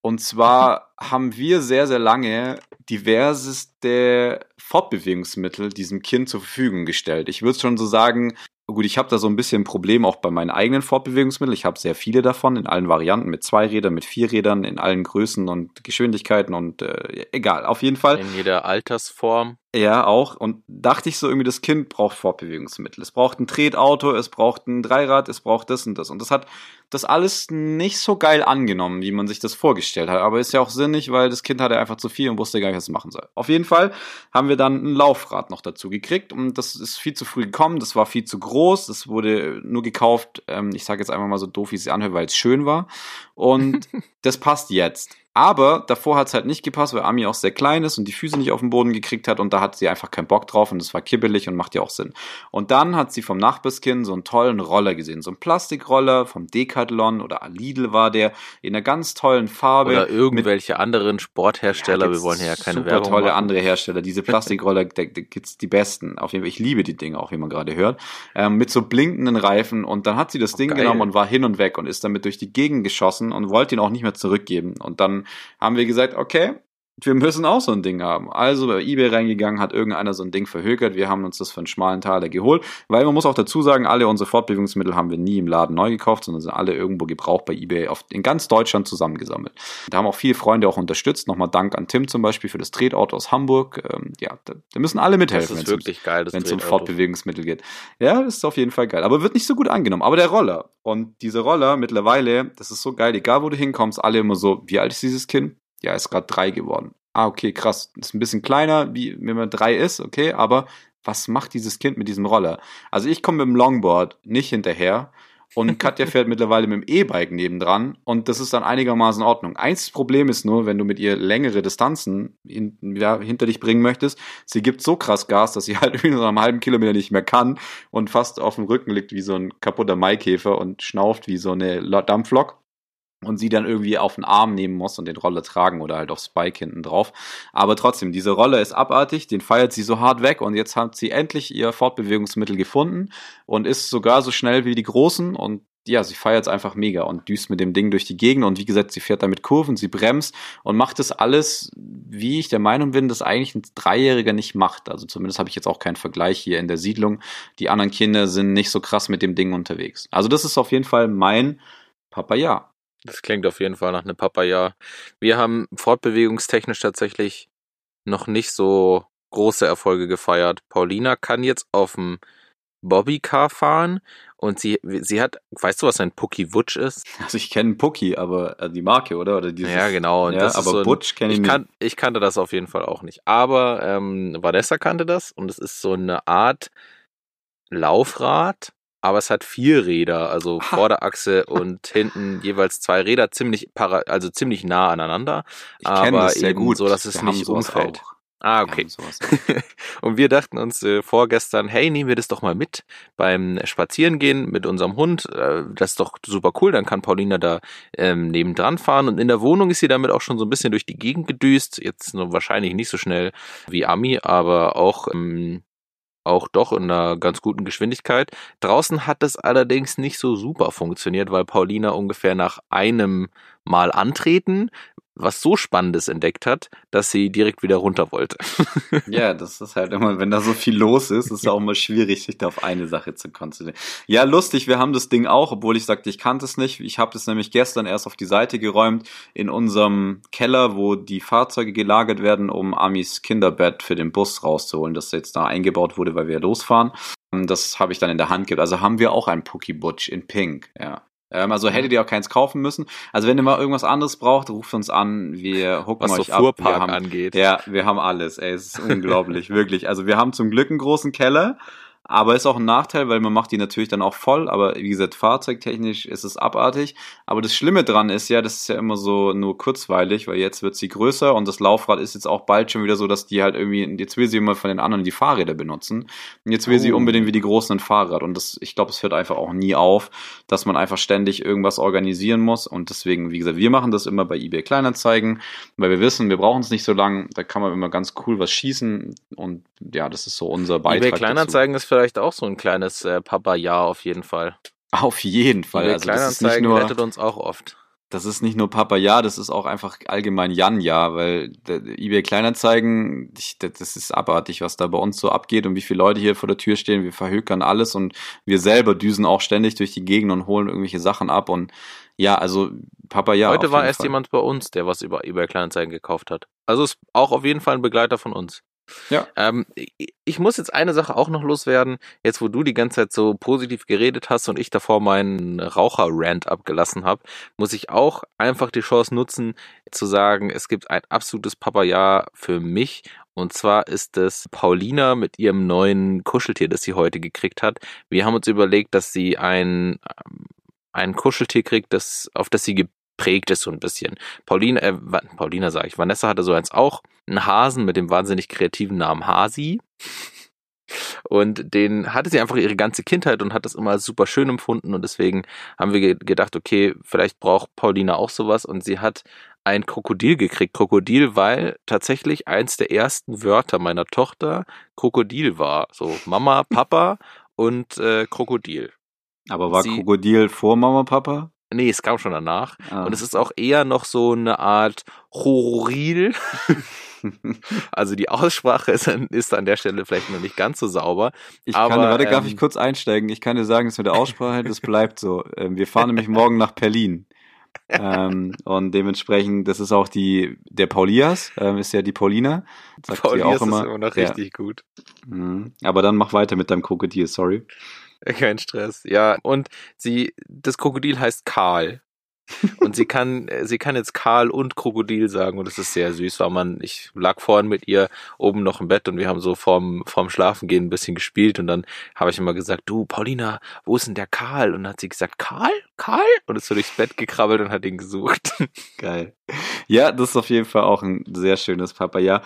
Und zwar haben wir sehr, sehr lange diverseste Fortbewegungsmittel diesem Kind zur Verfügung gestellt. Ich würde schon so sagen, gut, ich habe da so ein bisschen ein Problem auch bei meinen eigenen Fortbewegungsmitteln. Ich habe sehr viele davon in allen Varianten, mit zwei Rädern, mit vier Rädern, in allen Größen und Geschwindigkeiten und äh, egal, auf jeden Fall. In jeder Altersform. Ja, auch. Und dachte ich so irgendwie, das Kind braucht Fortbewegungsmittel. Es braucht ein Tretauto, es braucht ein Dreirad, es braucht das und das. Und das hat das alles nicht so geil angenommen, wie man sich das vorgestellt hat. Aber ist ja auch sinnig, weil das Kind hatte einfach zu viel und wusste gar nicht, was es machen soll. Auf jeden Fall haben wir dann ein Laufrad noch dazu gekriegt und das ist viel zu früh gekommen. Das war viel zu groß. Das wurde nur gekauft, ähm, ich sage jetzt einfach mal so doof, wie es anhört, weil es schön war. Und das passt jetzt. Aber davor hat es halt nicht gepasst, weil Ami auch sehr klein ist und die Füße nicht auf den Boden gekriegt hat und da hat sie einfach keinen Bock drauf und es war kibbelig und macht ja auch Sinn. Und dann hat sie vom Nachbarskind so einen tollen Roller gesehen, so einen Plastikroller vom Decathlon oder Lidl war der in einer ganz tollen Farbe. Oder mit- irgendwelche anderen Sporthersteller. ja, wir wollen hier ja keine super Werbung tolle machen. andere Hersteller. Diese Plastikroller, da, da gibt's die besten. Auf jeden Fall, ich liebe die Dinge auch, wie man gerade hört. Ähm, mit so blinkenden Reifen. Und dann hat sie das Ding geil. genommen und war hin und weg und ist damit durch die Gegend geschossen und wollte ihn auch nicht mehr zurückgeben. Und dann haben wir gesagt, okay, wir müssen auch so ein Ding haben. Also bei eBay reingegangen, hat irgendeiner so ein Ding verhökert. Wir haben uns das für einen schmalen Taler geholt. Weil man muss auch dazu sagen, alle unsere Fortbewegungsmittel haben wir nie im Laden neu gekauft, sondern sind alle irgendwo gebraucht bei eBay auf, in ganz Deutschland zusammengesammelt. Da haben auch viele Freunde auch unterstützt. Nochmal Dank an Tim zum Beispiel für das Tretauto aus Hamburg. Ähm, ja, da, da müssen alle Das mithelfen. ist wenn's ums- wirklich geil. Das wenn es um. Fortbewegungsmittel geht. Ja, das ist auf jeden Fall geil. Aber wird nicht so gut angenommen. Aber der Roller. Und diese Roller mittlerweile, das ist so geil, egal wo du hinkommst, alle immer so, wie alt ist dieses Kind? Ja, ist gerade drei geworden. Ah, okay, krass. Ist ein bisschen kleiner, wie wenn man drei ist, okay, aber was macht dieses Kind mit diesem Roller? Also ich komme mit dem Longboard nicht hinterher. Und Katja fährt mittlerweile mit dem E-Bike nebendran und das ist dann einigermaßen in Ordnung. Eins Problem ist nur, wenn du mit ihr längere Distanzen hin, ja, hinter dich bringen möchtest, sie gibt so krass Gas, dass sie halt irgendwie so einem halben Kilometer nicht mehr kann und fast auf dem Rücken liegt wie so ein kaputter Maikäfer und schnauft wie so eine Lo- Dampflok und sie dann irgendwie auf den Arm nehmen muss und den Roller tragen oder halt aufs Bike hinten drauf. Aber trotzdem, diese Roller ist abartig, den feiert sie so hart weg und jetzt hat sie endlich ihr Fortbewegungsmittel gefunden und ist sogar so schnell wie die Großen und ja, sie feiert es einfach mega und düst mit dem Ding durch die Gegend und wie gesagt, sie fährt damit Kurven, sie bremst und macht das alles, wie ich der Meinung bin, dass eigentlich ein Dreijähriger nicht macht. Also zumindest habe ich jetzt auch keinen Vergleich hier in der Siedlung. Die anderen Kinder sind nicht so krass mit dem Ding unterwegs. Also das ist auf jeden Fall mein Papaya. Das klingt auf jeden Fall nach einem Papaya. Wir haben fortbewegungstechnisch tatsächlich noch nicht so große Erfolge gefeiert. Paulina kann jetzt auf dem Bobbycar fahren und sie, sie hat, weißt du, was ein Pucki Wutsch ist? Also ich kenne Pucki, aber äh, die Marke, oder? Oder dieses, ja, genau. Ja, aber so Butch kenne ich, ich, nicht. kan ich kannte das auf jeden Fall auch nicht. Aber ähm, Vanessa kannte das und es ist so eine Art Laufrad, aber es hat vier Räder, also Ha. Vorderachse und hinten jeweils zwei Räder, ziemlich para also ziemlich nah aneinander. Ich aber das sehr eben gut. so, dass es Wir nicht umfällt. Auch. Ah, Wir okay. sowas und wir dachten uns äh, vorgestern, hey, nehmen wir das doch mal mit beim Spazierengehen mit unserem Hund. Äh, das ist doch super cool. Dann kann Paulina da ähm, nebendran fahren. Und in der Wohnung ist sie damit auch schon so ein bisschen durch die Gegend gedüst. Jetzt nur wahrscheinlich nicht so schnell wie Ami, aber auch ähm, auch doch in einer ganz guten Geschwindigkeit. Draußen hat es allerdings nicht so super funktioniert, weil Paulina ungefähr nach einem Mal antreten was so Spannendes entdeckt hat, dass sie direkt wieder runter wollte. ja, das ist halt immer, wenn da so viel los ist, ist es auch immer schwierig, sich da auf eine Sache zu konzentrieren. Ja, lustig, wir haben das Ding auch, obwohl ich sagte, ich kannte es nicht. Ich habe das nämlich gestern erst auf die Seite geräumt in unserem Keller, wo die Fahrzeuge gelagert werden, um Amis Kinderbett für den Bus rauszuholen, das jetzt da eingebaut wurde, weil wir losfahren. Das habe ich dann in der Hand gehabt. Also haben wir auch ein Pookie Butch in Pink, ja. Ähm, also hättet ihr auch keins kaufen müssen. Also wenn ihr mal irgendwas anderes braucht, ruft uns an. Wir hucken Was euch so ab. Fuhrpark wir haben, angeht. Ja, wir haben alles. Ey, es ist unglaublich, wirklich. Also wir haben zum Glück einen großen Keller. Aber ist auch ein Nachteil, weil man macht die natürlich dann auch voll. Aber wie gesagt, fahrzeugtechnisch ist es abartig. Aber das Schlimme dran ist ja, das ist ja immer so nur kurzweilig, weil jetzt wird sie größer und das Laufrad ist jetzt auch bald schon wieder so, dass die halt irgendwie, jetzt will sie immer von den anderen die Fahrräder benutzen. Und jetzt will sie Oh. unbedingt wie die Großen ein Fahrrad. Und das, ich glaube, es hört einfach auch nie auf, dass man einfach ständig irgendwas organisieren muss. Und deswegen, wie gesagt, wir machen das immer bei eBay Kleinanzeigen, weil wir wissen, wir brauchen es nicht so lang. Da kann man immer ganz cool was schießen. Und ja, das ist so unser Beitrag. eBay dazu. Kleinanzeigen ist vielleicht auch so ein kleines äh, Papa-Ja auf jeden Fall. Auf jeden Fall. eBay Also das ist nicht Kleinanzeigen nur, rettet uns auch oft. das ist nicht nur Papa Ja, das ist auch einfach allgemein Jan Ja, weil eBay Kleinanzeigen, ich, das ist abartig, was da bei uns so abgeht und wie viele Leute hier vor der Tür stehen. Wir verhökern alles und wir selber düsen auch ständig durch die Gegend und holen irgendwelche Sachen ab und ja, also Papa Ja. Heute war erst Fall. jemand bei uns, der was über eBay Kleinanzeigen gekauft hat. Also ist auch auf jeden Fall ein Begleiter von uns. Ja. Ähm, ich- muss jetzt eine Sache auch noch loswerden. Jetzt, wo du die ganze Zeit so positiv geredet hast und ich davor meinen Raucher-Rant abgelassen habe, muss ich auch einfach die Chance nutzen, zu sagen, es gibt ein absolutes Papaya für mich. Und zwar ist es Paulina mit ihrem neuen Kuscheltier, das sie heute gekriegt hat. Wir haben uns überlegt, dass sie ein, ähm, ein Kuscheltier kriegt, das, auf das sie geprägt ist so ein bisschen. Paulina, äh, Paulina sage ich, Vanessa hatte so eins auch, einen Hasen mit dem wahnsinnig kreativen Namen Hasi. Und den hatte sie einfach ihre ganze Kindheit und hat das immer super schön empfunden und deswegen haben wir ge- gedacht, okay, vielleicht braucht Paulina auch sowas und sie hat ein Krokodil gekriegt. Krokodil, weil tatsächlich eins der ersten Wörter meiner Tochter Krokodil war. So Mama, Papa und äh, Krokodil. Aber war Sie- Krokodil vor Mama, Papa? Nee, es kam schon danach. Ah. Und es ist auch eher noch so eine Art Horril. Also die Aussprache ist an, ist an der Stelle vielleicht noch nicht ganz so sauber. Ich Aber, kann, warte, darf ähm, ich kurz einsteigen? Ich kann dir sagen, das mit der Aussprache, das bleibt so. Ähm, wir fahren nämlich morgen nach Berlin. ähm, und dementsprechend, das ist auch die, der Paulias, ähm, ist ja die Paulina. Sagt Paulias auch immer. ist immer noch Ja. richtig gut. Mhm. Aber dann mach weiter mit deinem Krokodil, sorry. Kein Stress. Ja, und sie, das Krokodil heißt Karl. Und sie kann, äh, sie kann jetzt Karl und Krokodil sagen und das ist sehr süß, weil man, ich lag vorhin mit ihr oben noch im Bett und wir haben so vorm, vorm Schlafengehen ein bisschen gespielt und dann habe ich immer gesagt, du, Paulina, wo ist denn der Karl? Und dann hat sie gesagt, Karl? Karl? Und ist so durchs Bett gekrabbelt und hat ihn gesucht. Geil. Ja, das ist auf jeden Fall auch ein sehr schönes Papaya.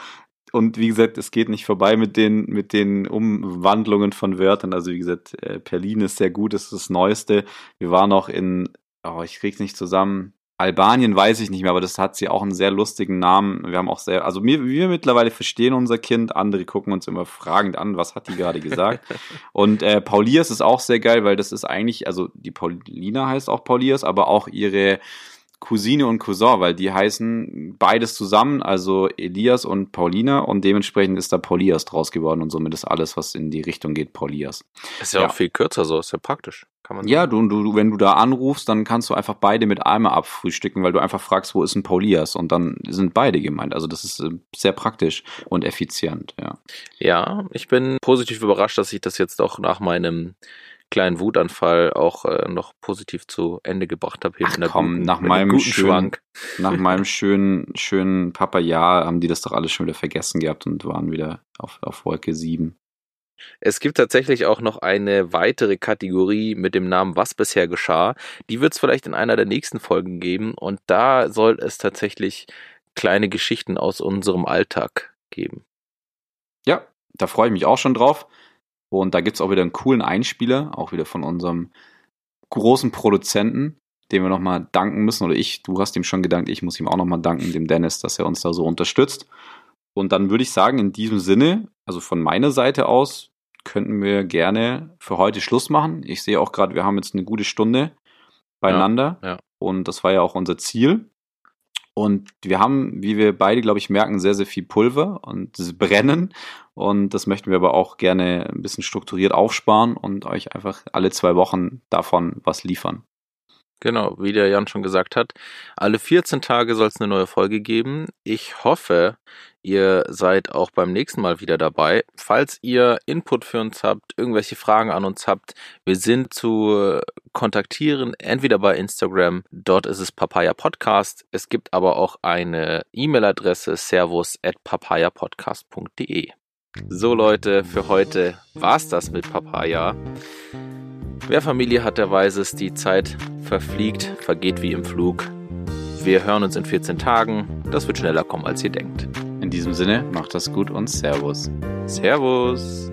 Und wie gesagt, es geht nicht vorbei mit den, mit den Umwandlungen von Wörtern. Also wie gesagt, äh, Perlin ist sehr gut, das ist das Neueste. Wir waren auch in, oh, ich krieg's nicht zusammen. Albanien weiß ich nicht mehr, aber das hat sie auch einen sehr lustigen Namen. Wir haben auch sehr, also wir, wir mittlerweile verstehen unser Kind, andere gucken uns immer fragend an, was hat die gerade gesagt. Und äh, Paulias ist auch sehr geil, weil das ist eigentlich, also die Paulina heißt auch Paulias, aber auch ihre Cousine und Cousin, weil die heißen beides zusammen, also Elias und Paulina und dementsprechend ist da Paulias draus geworden und somit ist alles, was in die Richtung geht, Paulias. Ist ja, Ja. auch viel kürzer so, ist ja praktisch. Kann man Ja, du, du, wenn du da anrufst, dann kannst du einfach beide mit einmal abfrühstücken, weil du einfach fragst, wo ist ein Paulias und dann sind beide gemeint. Also das ist äh, sehr praktisch und effizient, ja. Ja, ich bin positiv überrascht, dass ich das jetzt auch nach meinem kleinen Wutanfall auch äh, noch positiv zu Ende gebracht habe. Ach komm, guten, nach meinem schönen- Schwank. Nach meinem schönen, schönen Papa-Jahr haben die das doch alles schon wieder vergessen gehabt und waren wieder auf, auf Wolke 7. Es gibt tatsächlich auch noch eine weitere Kategorie mit dem Namen Was bisher geschah. Die wird es vielleicht in einer der nächsten Folgen geben und da soll es tatsächlich kleine Geschichten aus unserem Alltag geben. Ja, da freue ich mich auch schon drauf. Und da gibt's auch wieder einen coolen Einspieler, auch wieder von unserem großen Produzenten, dem wir nochmal danken müssen. Oder ich, du hast ihm schon gedankt, ich muss ihm auch nochmal danken, dem Dennis, dass er uns da so unterstützt. Und dann würde ich sagen, in diesem Sinne, also von meiner Seite aus, könnten wir gerne für heute Schluss machen. Ich sehe auch gerade, wir haben jetzt eine gute Stunde beieinander. Ja, ja. Und das war ja auch unser Ziel. Und wir haben, wie wir beide, glaube ich, merken, sehr, sehr viel Pulver und das Brennen. Und das möchten wir aber auch gerne ein bisschen strukturiert aufsparen und euch einfach alle zwei Wochen davon was liefern. Genau, wie der Jan schon gesagt hat, alle 14 Tage soll es eine neue Folge geben. Ich hoffe, ihr seid auch beim nächsten Mal wieder dabei. Falls ihr Input für uns habt, irgendwelche Fragen an uns habt, wir sind zu kontaktieren, entweder bei Instagram, dort ist es Papaya Podcast. Es gibt aber auch eine E-Mail-Adresse servus at papayapodcast.de. So Leute, für heute war's das mit Papaya. Wer Familie hat, der weiß es, die Zeit verfliegt, vergeht wie im Flug. Wir hören uns in 14 Tagen. Das wird schneller kommen, als ihr denkt. In diesem Sinne, macht das gut und Servus. Servus.